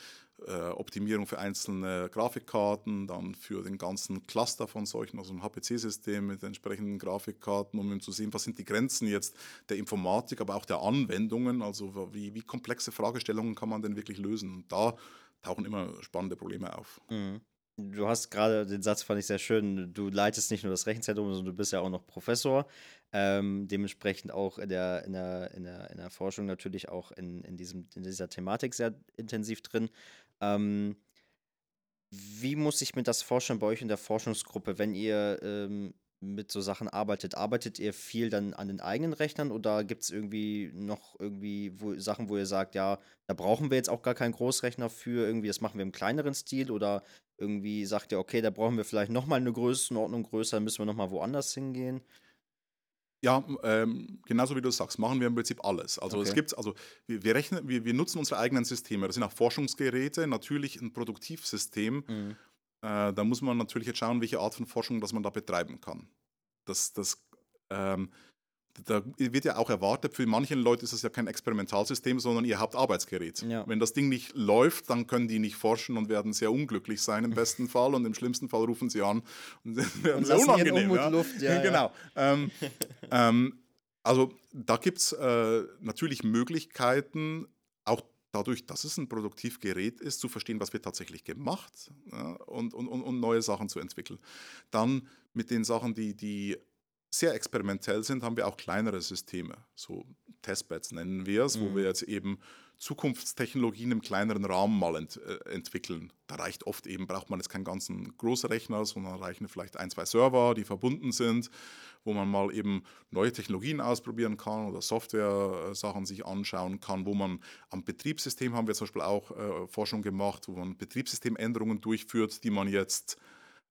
äh, Optimierung für einzelne Grafikkarten, dann für den ganzen Cluster von solchen, also ein HPC-System mit entsprechenden Grafikkarten, um zu sehen, was sind die Grenzen jetzt der Informatik, aber auch der Anwendungen, also wie, wie komplexe Fragestellungen kann man denn wirklich lösen? Und da tauchen immer spannende Probleme auf. Mhm. Du hast gerade den Satz, fand ich sehr schön. Du leitest nicht nur das Rechenzentrum, sondern du bist ja auch noch Professor. Ähm, dementsprechend auch in der, in, der, in, der, in der Forschung natürlich auch in, in, diesem, in dieser Thematik sehr intensiv drin. Ähm, wie muss ich mir das vorstellen bei euch in der Forschungsgruppe, wenn ihr ähm, mit so Sachen arbeitet? Arbeitet ihr viel dann an den eigenen Rechnern oder gibt es irgendwie noch irgendwie wo, Sachen, wo ihr sagt, ja, da brauchen wir jetzt auch gar keinen Großrechner für, irgendwie, das machen wir im kleineren Stil oder irgendwie sagt ihr, okay, da brauchen wir vielleicht nochmal eine Größenordnung größer, müssen wir nochmal woanders hingehen? Ja, ähm, genauso wie du sagst, machen wir im Prinzip alles. Also okay. es gibt, also wir, wir rechnen, wir, wir nutzen unsere eigenen Systeme. Das sind auch Forschungsgeräte, natürlich ein Produktivsystem. Mhm. Äh, da muss man natürlich jetzt schauen, welche Art von Forschung das man da betreiben kann. Das, das ähm, da wird ja auch erwartet, für manche Leute ist es ja kein Experimentalsystem, sondern ihr Hauptarbeitsgerät. Ja. Wenn das Ding nicht läuft, dann können die nicht forschen und werden sehr unglücklich sein im besten Fall und im schlimmsten Fall rufen sie an und werden und sehr unangenehm. Ja. Luft, ja, genau. Ähm, ähm, also da gibt es äh, natürlich Möglichkeiten, auch dadurch, dass es ein Produktivgerät ist, zu verstehen, was wird tatsächlich gemacht ja, und, und, und, neue Sachen zu entwickeln. Dann mit den Sachen, die, die sehr experimentell sind, haben wir auch kleinere Systeme, so Testbeds nennen wir es, mhm. wo wir jetzt eben Zukunftstechnologien im kleineren Rahmen mal ent, äh, entwickeln. Da reicht oft eben, braucht man jetzt keinen ganzen Großrechner, sondern reichen vielleicht ein, zwei Server, die verbunden sind, wo man mal eben neue Technologien ausprobieren kann oder Software-Sachen sich anschauen kann, wo man am Betriebssystem haben wir zum Beispiel auch äh, Forschung gemacht, wo man Betriebssystemänderungen durchführt, die man jetzt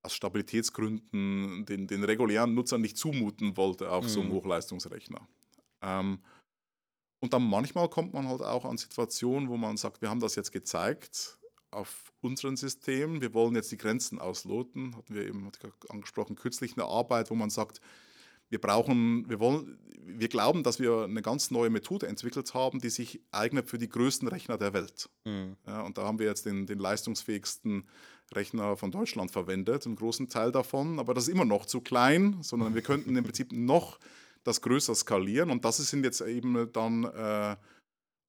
aus Stabilitätsgründen den, den regulären Nutzern nicht zumuten wollte auf mhm. so einem mhm. Hochleistungsrechner. Ähm, und dann manchmal kommt man halt auch an Situationen, wo man sagt, wir haben das jetzt gezeigt auf unseren Systemen, wir wollen jetzt die Grenzen ausloten. Hatten wir eben angesprochen, kürzlich eine Arbeit, wo man sagt, wir brauchen, wir wollen, wir glauben, dass wir eine ganz neue Methode entwickelt haben, die sich eignet für die größten Rechner der Welt. Mhm. Ja, und da haben wir jetzt den, den leistungsfähigsten Rechner von Deutschland verwendet, einen großen Teil davon, aber das ist immer noch zu klein, sondern wir könnten im Prinzip noch das größer skalieren und das sind jetzt eben dann äh,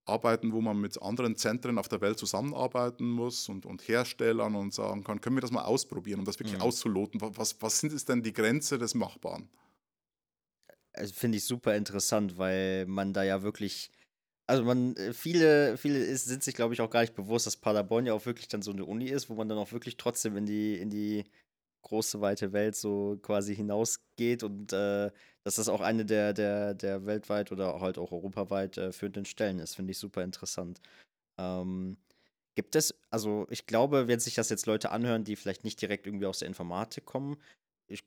Arbeiten, wo man mit anderen Zentren auf der Welt zusammenarbeiten muss und, und Herstellern und sagen kann, können wir das mal ausprobieren, um das wirklich mhm. auszuloten? Was, was sind es denn die Grenze des Machbaren? Finde ich super interessant, weil man da ja wirklich, also man, äh, viele, viele ist, sind sich, glaube ich, auch gar nicht bewusst, dass Paderborn ja auch wirklich dann so eine Uni ist, wo man dann auch wirklich trotzdem in die, in die große, weite Welt so quasi hinausgeht und äh, dass das auch eine der, der, der weltweit oder halt auch europaweit äh, führenden Stellen ist, finde ich super interessant. Ähm, gibt es, also ich glaube, wenn sich das jetzt Leute anhören, die vielleicht nicht direkt irgendwie aus der Informatik kommen,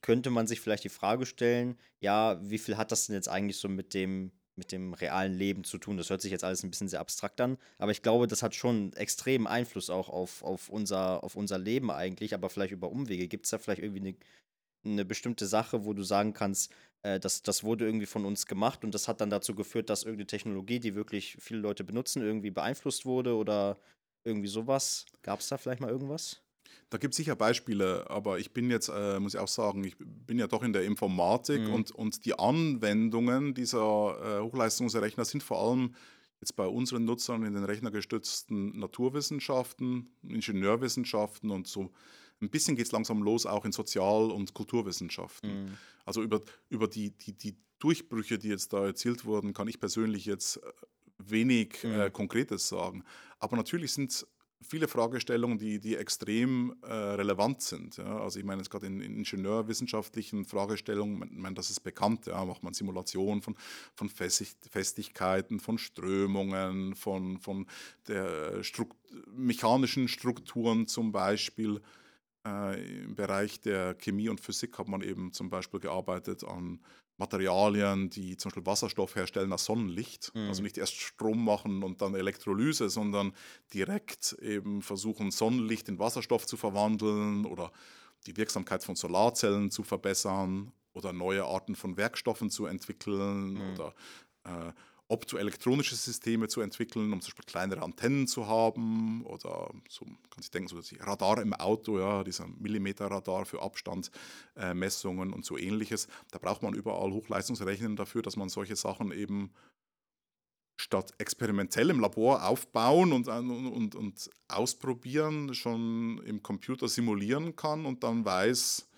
könnte man sich vielleicht die Frage stellen, ja, wie viel hat das denn jetzt eigentlich so mit dem, mit dem realen Leben zu tun? Das hört sich jetzt alles ein bisschen sehr abstrakt an, aber ich glaube, das hat schon extremen Einfluss auch auf, auf, unser, auf unser Leben eigentlich, aber vielleicht über Umwege. Gibt es da vielleicht irgendwie eine, eine bestimmte Sache, wo du sagen kannst, äh, das, das wurde irgendwie von uns gemacht und das hat dann dazu geführt, dass irgendeine Technologie, die wirklich viele Leute benutzen, irgendwie beeinflusst wurde oder irgendwie sowas? Gab es da vielleicht mal irgendwas? Da gibt es sicher Beispiele, aber ich bin jetzt, äh, muss ich auch sagen, ich bin ja doch in der Informatik mhm. und, und die Anwendungen dieser äh, Hochleistungsrechner sind vor allem jetzt bei unseren Nutzern in den rechnergestützten Naturwissenschaften, Ingenieurwissenschaften und so. Ein bisschen geht es langsam los, auch in Sozial- und Kulturwissenschaften. Mhm. Also über, über die, die, die Durchbrüche, die jetzt da erzielt wurden, kann ich persönlich jetzt äh, wenig mhm. äh, Konkretes sagen. Aber natürlich sind viele Fragestellungen, die, die extrem äh, relevant sind. Ja. Also ich meine jetzt gerade in, in, ingenieurwissenschaftlichen Fragestellungen, ich meine, das ist bekannt, ja, macht man Simulationen von, von Festigkeiten, von Strömungen, von, von der Strukt mechanischen Strukturen zum Beispiel. Äh, Im Bereich der Chemie und Physik hat man eben zum Beispiel gearbeitet an Materialien, die zum Beispiel Wasserstoff herstellen aus Sonnenlicht. Mhm. Also nicht erst Strom machen und dann Elektrolyse, sondern direkt eben versuchen, Sonnenlicht in Wasserstoff zu verwandeln oder die Wirksamkeit von Solarzellen zu verbessern oder neue Arten von Werkstoffen zu entwickeln mhm. oder äh, optoelektronische Systeme zu entwickeln, um zum Beispiel kleinere Antennen zu haben oder so, kann sich denken, so Radar im Auto, ja, dieser Millimeterradar für Abstandsmessungen äh, und so ähnliches. Da braucht man überall Hochleistungsrechnen dafür, dass man solche Sachen eben statt experimentell im Labor aufbauen und, und, und ausprobieren, schon im Computer simulieren kann und dann weiß,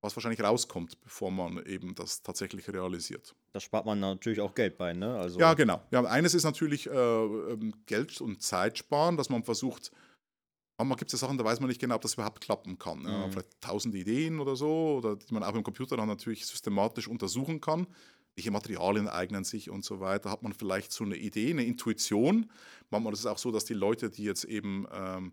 was wahrscheinlich rauskommt, bevor man eben das tatsächlich realisiert. Da spart man natürlich auch Geld bei, ne? Also ja, genau. Ja, eines ist natürlich äh, ähm, Geld und Zeit sparen, dass man versucht, manchmal gibt es ja Sachen, da weiß man nicht genau, ob das überhaupt klappen kann. Ja? Mhm. Vielleicht tausende Ideen oder so, oder die man auch im Computer dann natürlich systematisch untersuchen kann. Welche Materialien eignen sich und so weiter. Hat man vielleicht so eine Idee, eine Intuition. Manchmal ist es auch so, dass die Leute, die jetzt eben ähm,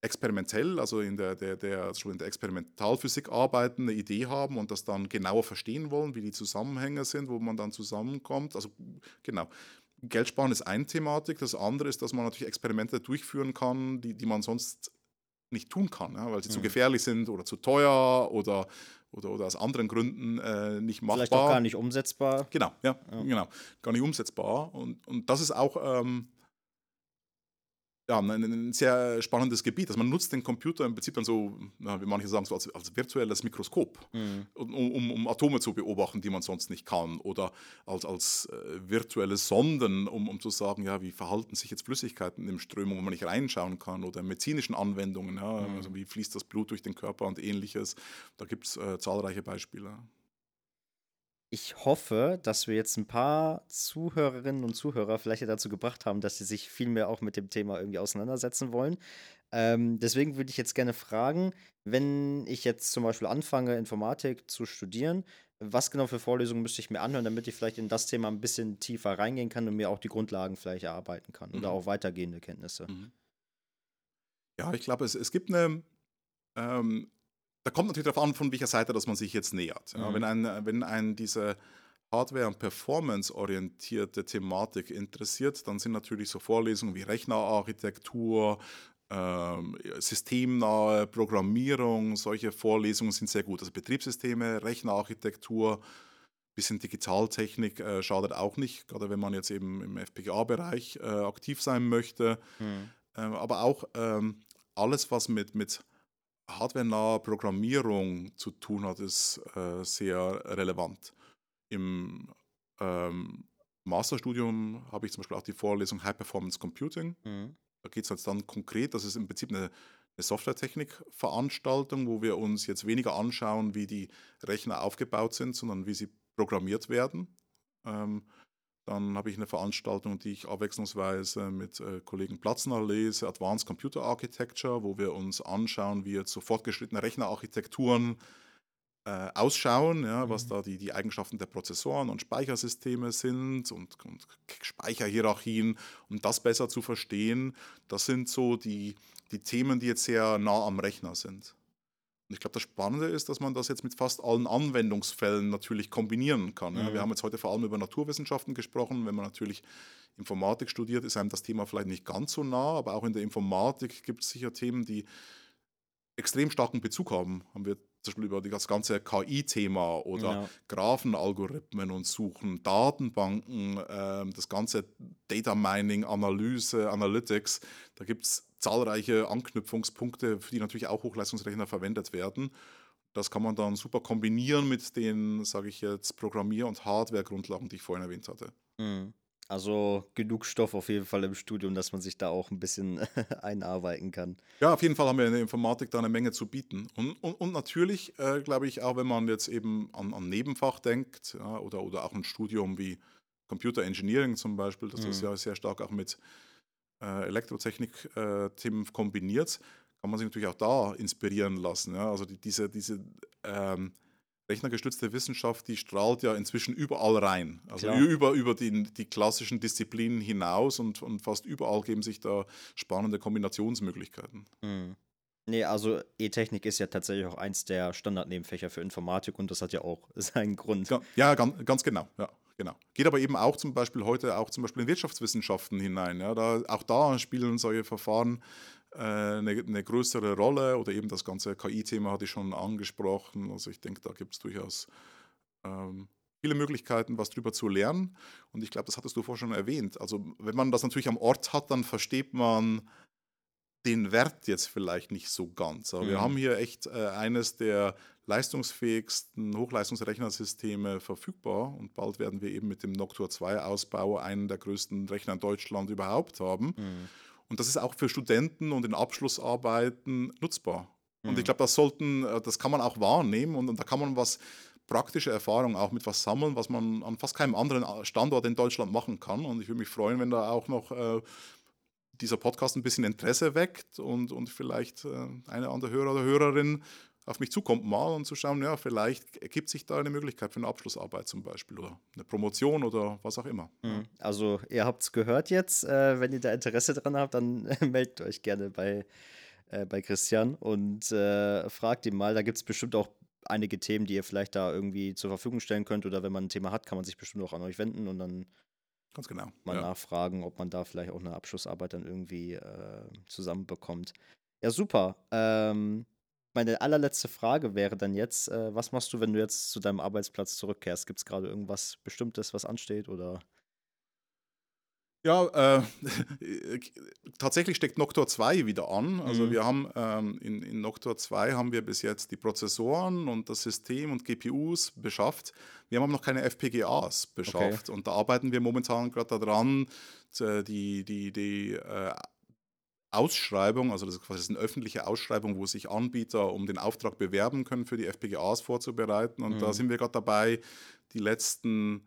experimentell, also in der, der, der, also in der Experimentalphysik arbeiten, eine Idee haben und das dann genauer verstehen wollen, wie die Zusammenhänge sind, wo man dann zusammenkommt. Also genau. Geld sparen ist eine Thematik. Das andere ist, dass man natürlich Experimente durchführen kann, die, die man sonst nicht tun kann, ja, weil sie mhm. zu gefährlich sind oder zu teuer oder, oder, oder aus anderen Gründen äh, nicht machbar. Vielleicht auch gar nicht umsetzbar. Genau, ja, ja. genau. Gar nicht umsetzbar. Und, und das ist auch ähm, ja, ein, ein, sehr spannendes Gebiet. Also man nutzt den Computer im Prinzip dann so, wie manche sagen, so als, als virtuelles Mikroskop, mhm. um, um, um, Atome zu beobachten, die man sonst nicht kann. Oder als, als äh, virtuelle Sonden, um, um zu sagen, ja, wie verhalten sich jetzt Flüssigkeiten im Strömung, wo man nicht reinschauen kann. Oder medizinischen Anwendungen, ja, mhm. also wie fließt das Blut durch den Körper und ähnliches. Da gibt es äh, zahlreiche Beispiele ich hoffe, dass wir jetzt ein paar Zuhörerinnen und Zuhörer vielleicht dazu gebracht haben, dass sie sich viel mehr auch mit dem Thema irgendwie auseinandersetzen wollen. Ähm, deswegen würde ich jetzt gerne fragen, wenn ich jetzt zum Beispiel anfange, Informatik zu studieren, was genau für Vorlesungen müsste ich mir anhören, damit ich vielleicht in das Thema ein bisschen tiefer reingehen kann und mir auch die Grundlagen vielleicht erarbeiten kann mhm. oder auch weitergehende Kenntnisse? Mhm. Ja, ich glaube, es, es gibt eine ähm, da kommt natürlich darauf an, von welcher Seite dass man sich jetzt nähert. Ja, mhm. Wenn ein, wenn ein diese Hardware- und Performance-orientierte Thematik interessiert, dann sind natürlich so Vorlesungen wie Rechnerarchitektur, ähm, systemnahe Programmierung, solche Vorlesungen sind sehr gut. Also Betriebssysteme, Rechnerarchitektur, bisschen Digitaltechnik äh, schadet auch nicht, gerade wenn man jetzt eben im FPGA-Bereich äh, aktiv sein möchte. Hm. Ähm, aber auch ähm, alles, was mit, mit hardware-naher Programmierung zu tun hat, ist äh, sehr relevant. Im ähm, Masterstudium habe ich zum Beispiel auch die Vorlesung High Performance Computing. Mhm. Da geht es jetzt dann konkret, das ist im Prinzip eine, eine Softwaretechnik-Veranstaltung, wo wir uns jetzt weniger anschauen, wie die Rechner aufgebaut sind, sondern wie sie programmiert werden. Ähm, dann habe ich eine Veranstaltung, die ich abwechslungsweise mit äh, Kollegen Platzner lese, Advanced Computer Architecture, wo wir uns anschauen, wie jetzt so fortgeschrittene Rechnerarchitekturen äh, ausschauen, ja, mhm. was da die, die Eigenschaften der Prozessoren und Speichersysteme sind und, und Speicherhierarchien, um das besser zu verstehen. Das sind so die, die Themen, die jetzt sehr nah am Rechner sind. Und ich glaube, das Spannende ist, dass man das jetzt mit fast allen Anwendungsfällen natürlich kombinieren kann. Mhm. Ja. Wir haben jetzt heute vor allem über Naturwissenschaften gesprochen. Wenn man natürlich Informatik studiert, ist einem das Thema vielleicht nicht ganz so nah, aber auch in der Informatik gibt es sicher Themen, die extrem starken Bezug haben. Haben wir zum Beispiel über das ganze KI-Thema oder ja. Graphenalgorithmen und Suchen, Datenbanken, äh, das ganze Data Mining, Analyse, Analytics. Da gibt es zahlreiche Anknüpfungspunkte, für die natürlich auch Hochleistungsrechner verwendet werden. Das kann man dann super kombinieren mit den, sage ich jetzt, Programmier- und Hardware-Grundlagen, die ich vorhin erwähnt hatte. Mhm. Also genug Stoff auf jeden Fall im Studium, dass man sich da auch ein bisschen einarbeiten kann. Ja, auf jeden Fall haben wir in der Informatik da eine Menge zu bieten. Und, und, und natürlich, äh, glaube ich, auch wenn man jetzt eben an, an Nebenfach denkt ja, oder, oder auch ein Studium wie Computer Engineering zum Beispiel, das mhm. ist ja sehr stark auch mit äh, Elektrotechnik-Themen äh, kombiniert, kann man sich natürlich auch da inspirieren lassen. Ja? Also die, diese, diese ähm, rechnergestützte Wissenschaft, die strahlt ja inzwischen überall rein. Also Klar. über, über die, die klassischen Disziplinen hinaus und, und fast überall geben sich da spannende Kombinationsmöglichkeiten. Mhm. Nee, also E-Technik ist ja tatsächlich auch eins der Standardnebenfächer für Informatik und das hat ja auch seinen Grund. Ja, ganz, ganz genau, ja. Genau. Geht aber eben auch zum Beispiel heute auch zum Beispiel in Wirtschaftswissenschaften hinein. Ja. Da, auch da spielen solche Verfahren eine, eine, größere Rolle oder eben das ganze KI-Thema hatte ich schon angesprochen. Also ich denke, da gibt es durchaus ähm, viele Möglichkeiten, was drüber zu lernen. Und ich glaube, das hattest du vorher schon erwähnt. Also wenn man das natürlich am Ort hat, dann versteht man den Wert jetzt vielleicht nicht so ganz. Aber mhm. wir haben hier echt äh, eines der leistungsfähigsten Hochleistungsrechnersysteme verfügbar und bald werden wir eben mit dem Noctua 2 Ausbau einen der größten Rechner in Deutschland überhaupt haben. Mhm. Und das ist auch für Studenten und in Abschlussarbeiten nutzbar. Mhm. Und ich glaube, das sollten, äh, das kann man auch wahrnehmen und, und da kann man was praktische Erfahrung auch mit was sammeln, was man an fast keinem anderen äh, Standort in Deutschland machen kann. Und ich würde mich freuen, wenn da auch noch äh, dieser Podcast ein bisschen Interesse weckt und, und vielleicht äh, eine andere Hörer oder Hörerin auf mich zukommt mal und zu schauen, ja, vielleicht ergibt sich da eine Möglichkeit für eine Abschlussarbeit zum Beispiel oder eine Promotion oder was auch immer. Mhm. Also ihr habt es gehört jetzt, äh, wenn ihr da Interesse dran habt, dann meldet euch gerne bei, äh, bei Christian und äh, fragt ihn mal, da gibt es bestimmt auch einige Themen, die ihr vielleicht da irgendwie zur Verfügung stellen könnt oder wenn man ein Thema hat, kann man sich bestimmt auch an euch wenden und dann Ganz genau. Mal ja. nachfragen, ob man da vielleicht auch eine Abschlussarbeit dann irgendwie äh, zusammenbekommt. Ja, super. Ähm, meine allerletzte Frage wäre dann jetzt, äh, was machst du, wenn du jetzt zu deinem Arbeitsplatz zurückkehrst? Gibt es gerade irgendwas Bestimmtes, was ansteht oder? Ja, äh, tatsächlich steckt Noctor 2 wieder an. Also mhm. wir haben ähm, in, in Noctor 2 haben wir bis jetzt die Prozessoren und das System und GPUs beschafft. Wir haben aber noch keine FPGAs beschafft okay. und da arbeiten wir momentan gerade daran, die, die, die äh, Ausschreibung, also das ist quasi eine öffentliche Ausschreibung, wo sich Anbieter um den Auftrag bewerben können, für die FPGAs vorzubereiten. Und mhm. da sind wir gerade dabei, die letzten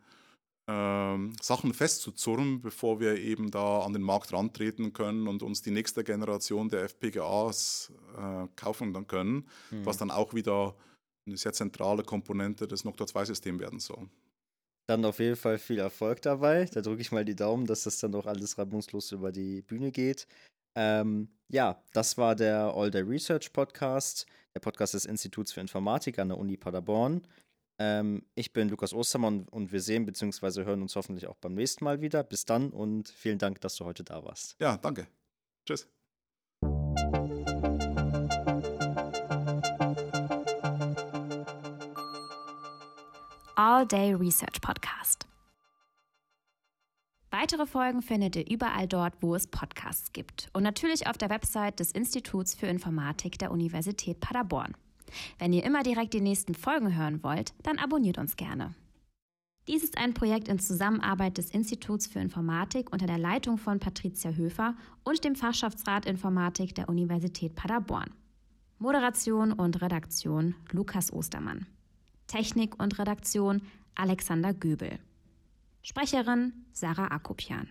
ähm, Sachen festzuzurren, bevor wir eben da an den Markt rantreten können und uns die nächste Generation der FPGAs äh, kaufen dann können, mhm. was dann auch wieder eine sehr zentrale Komponente des Noctua 2-Systems werden soll. Dann auf jeden Fall viel Erfolg dabei. Da drücke ich mal die Daumen, dass das dann auch alles reibungslos über die Bühne geht. Ähm, ja, das war der All Day Research Podcast, der Podcast des Instituts für Informatik an der Uni Paderborn. Ähm, ich bin Lukas Ostermann und wir sehen bzw. hören uns hoffentlich auch beim nächsten Mal wieder. Bis dann und vielen Dank, dass du heute da warst. Ja, danke. Tschüss. All Day Research Podcast. Weitere Folgen findet ihr überall dort, wo es Podcasts gibt und natürlich auf der Website des Instituts für Informatik der Universität Paderborn. Wenn ihr immer direkt die nächsten Folgen hören wollt, dann abonniert uns gerne. Dies ist ein Projekt in Zusammenarbeit des Instituts für Informatik unter der Leitung von Patricia Höfer und dem Fachschaftsrat Informatik der Universität Paderborn. Moderation und Redaktion Lukas Ostermann. Technik und Redaktion Alexander Göbel. Sprecherin Sarah Akopian.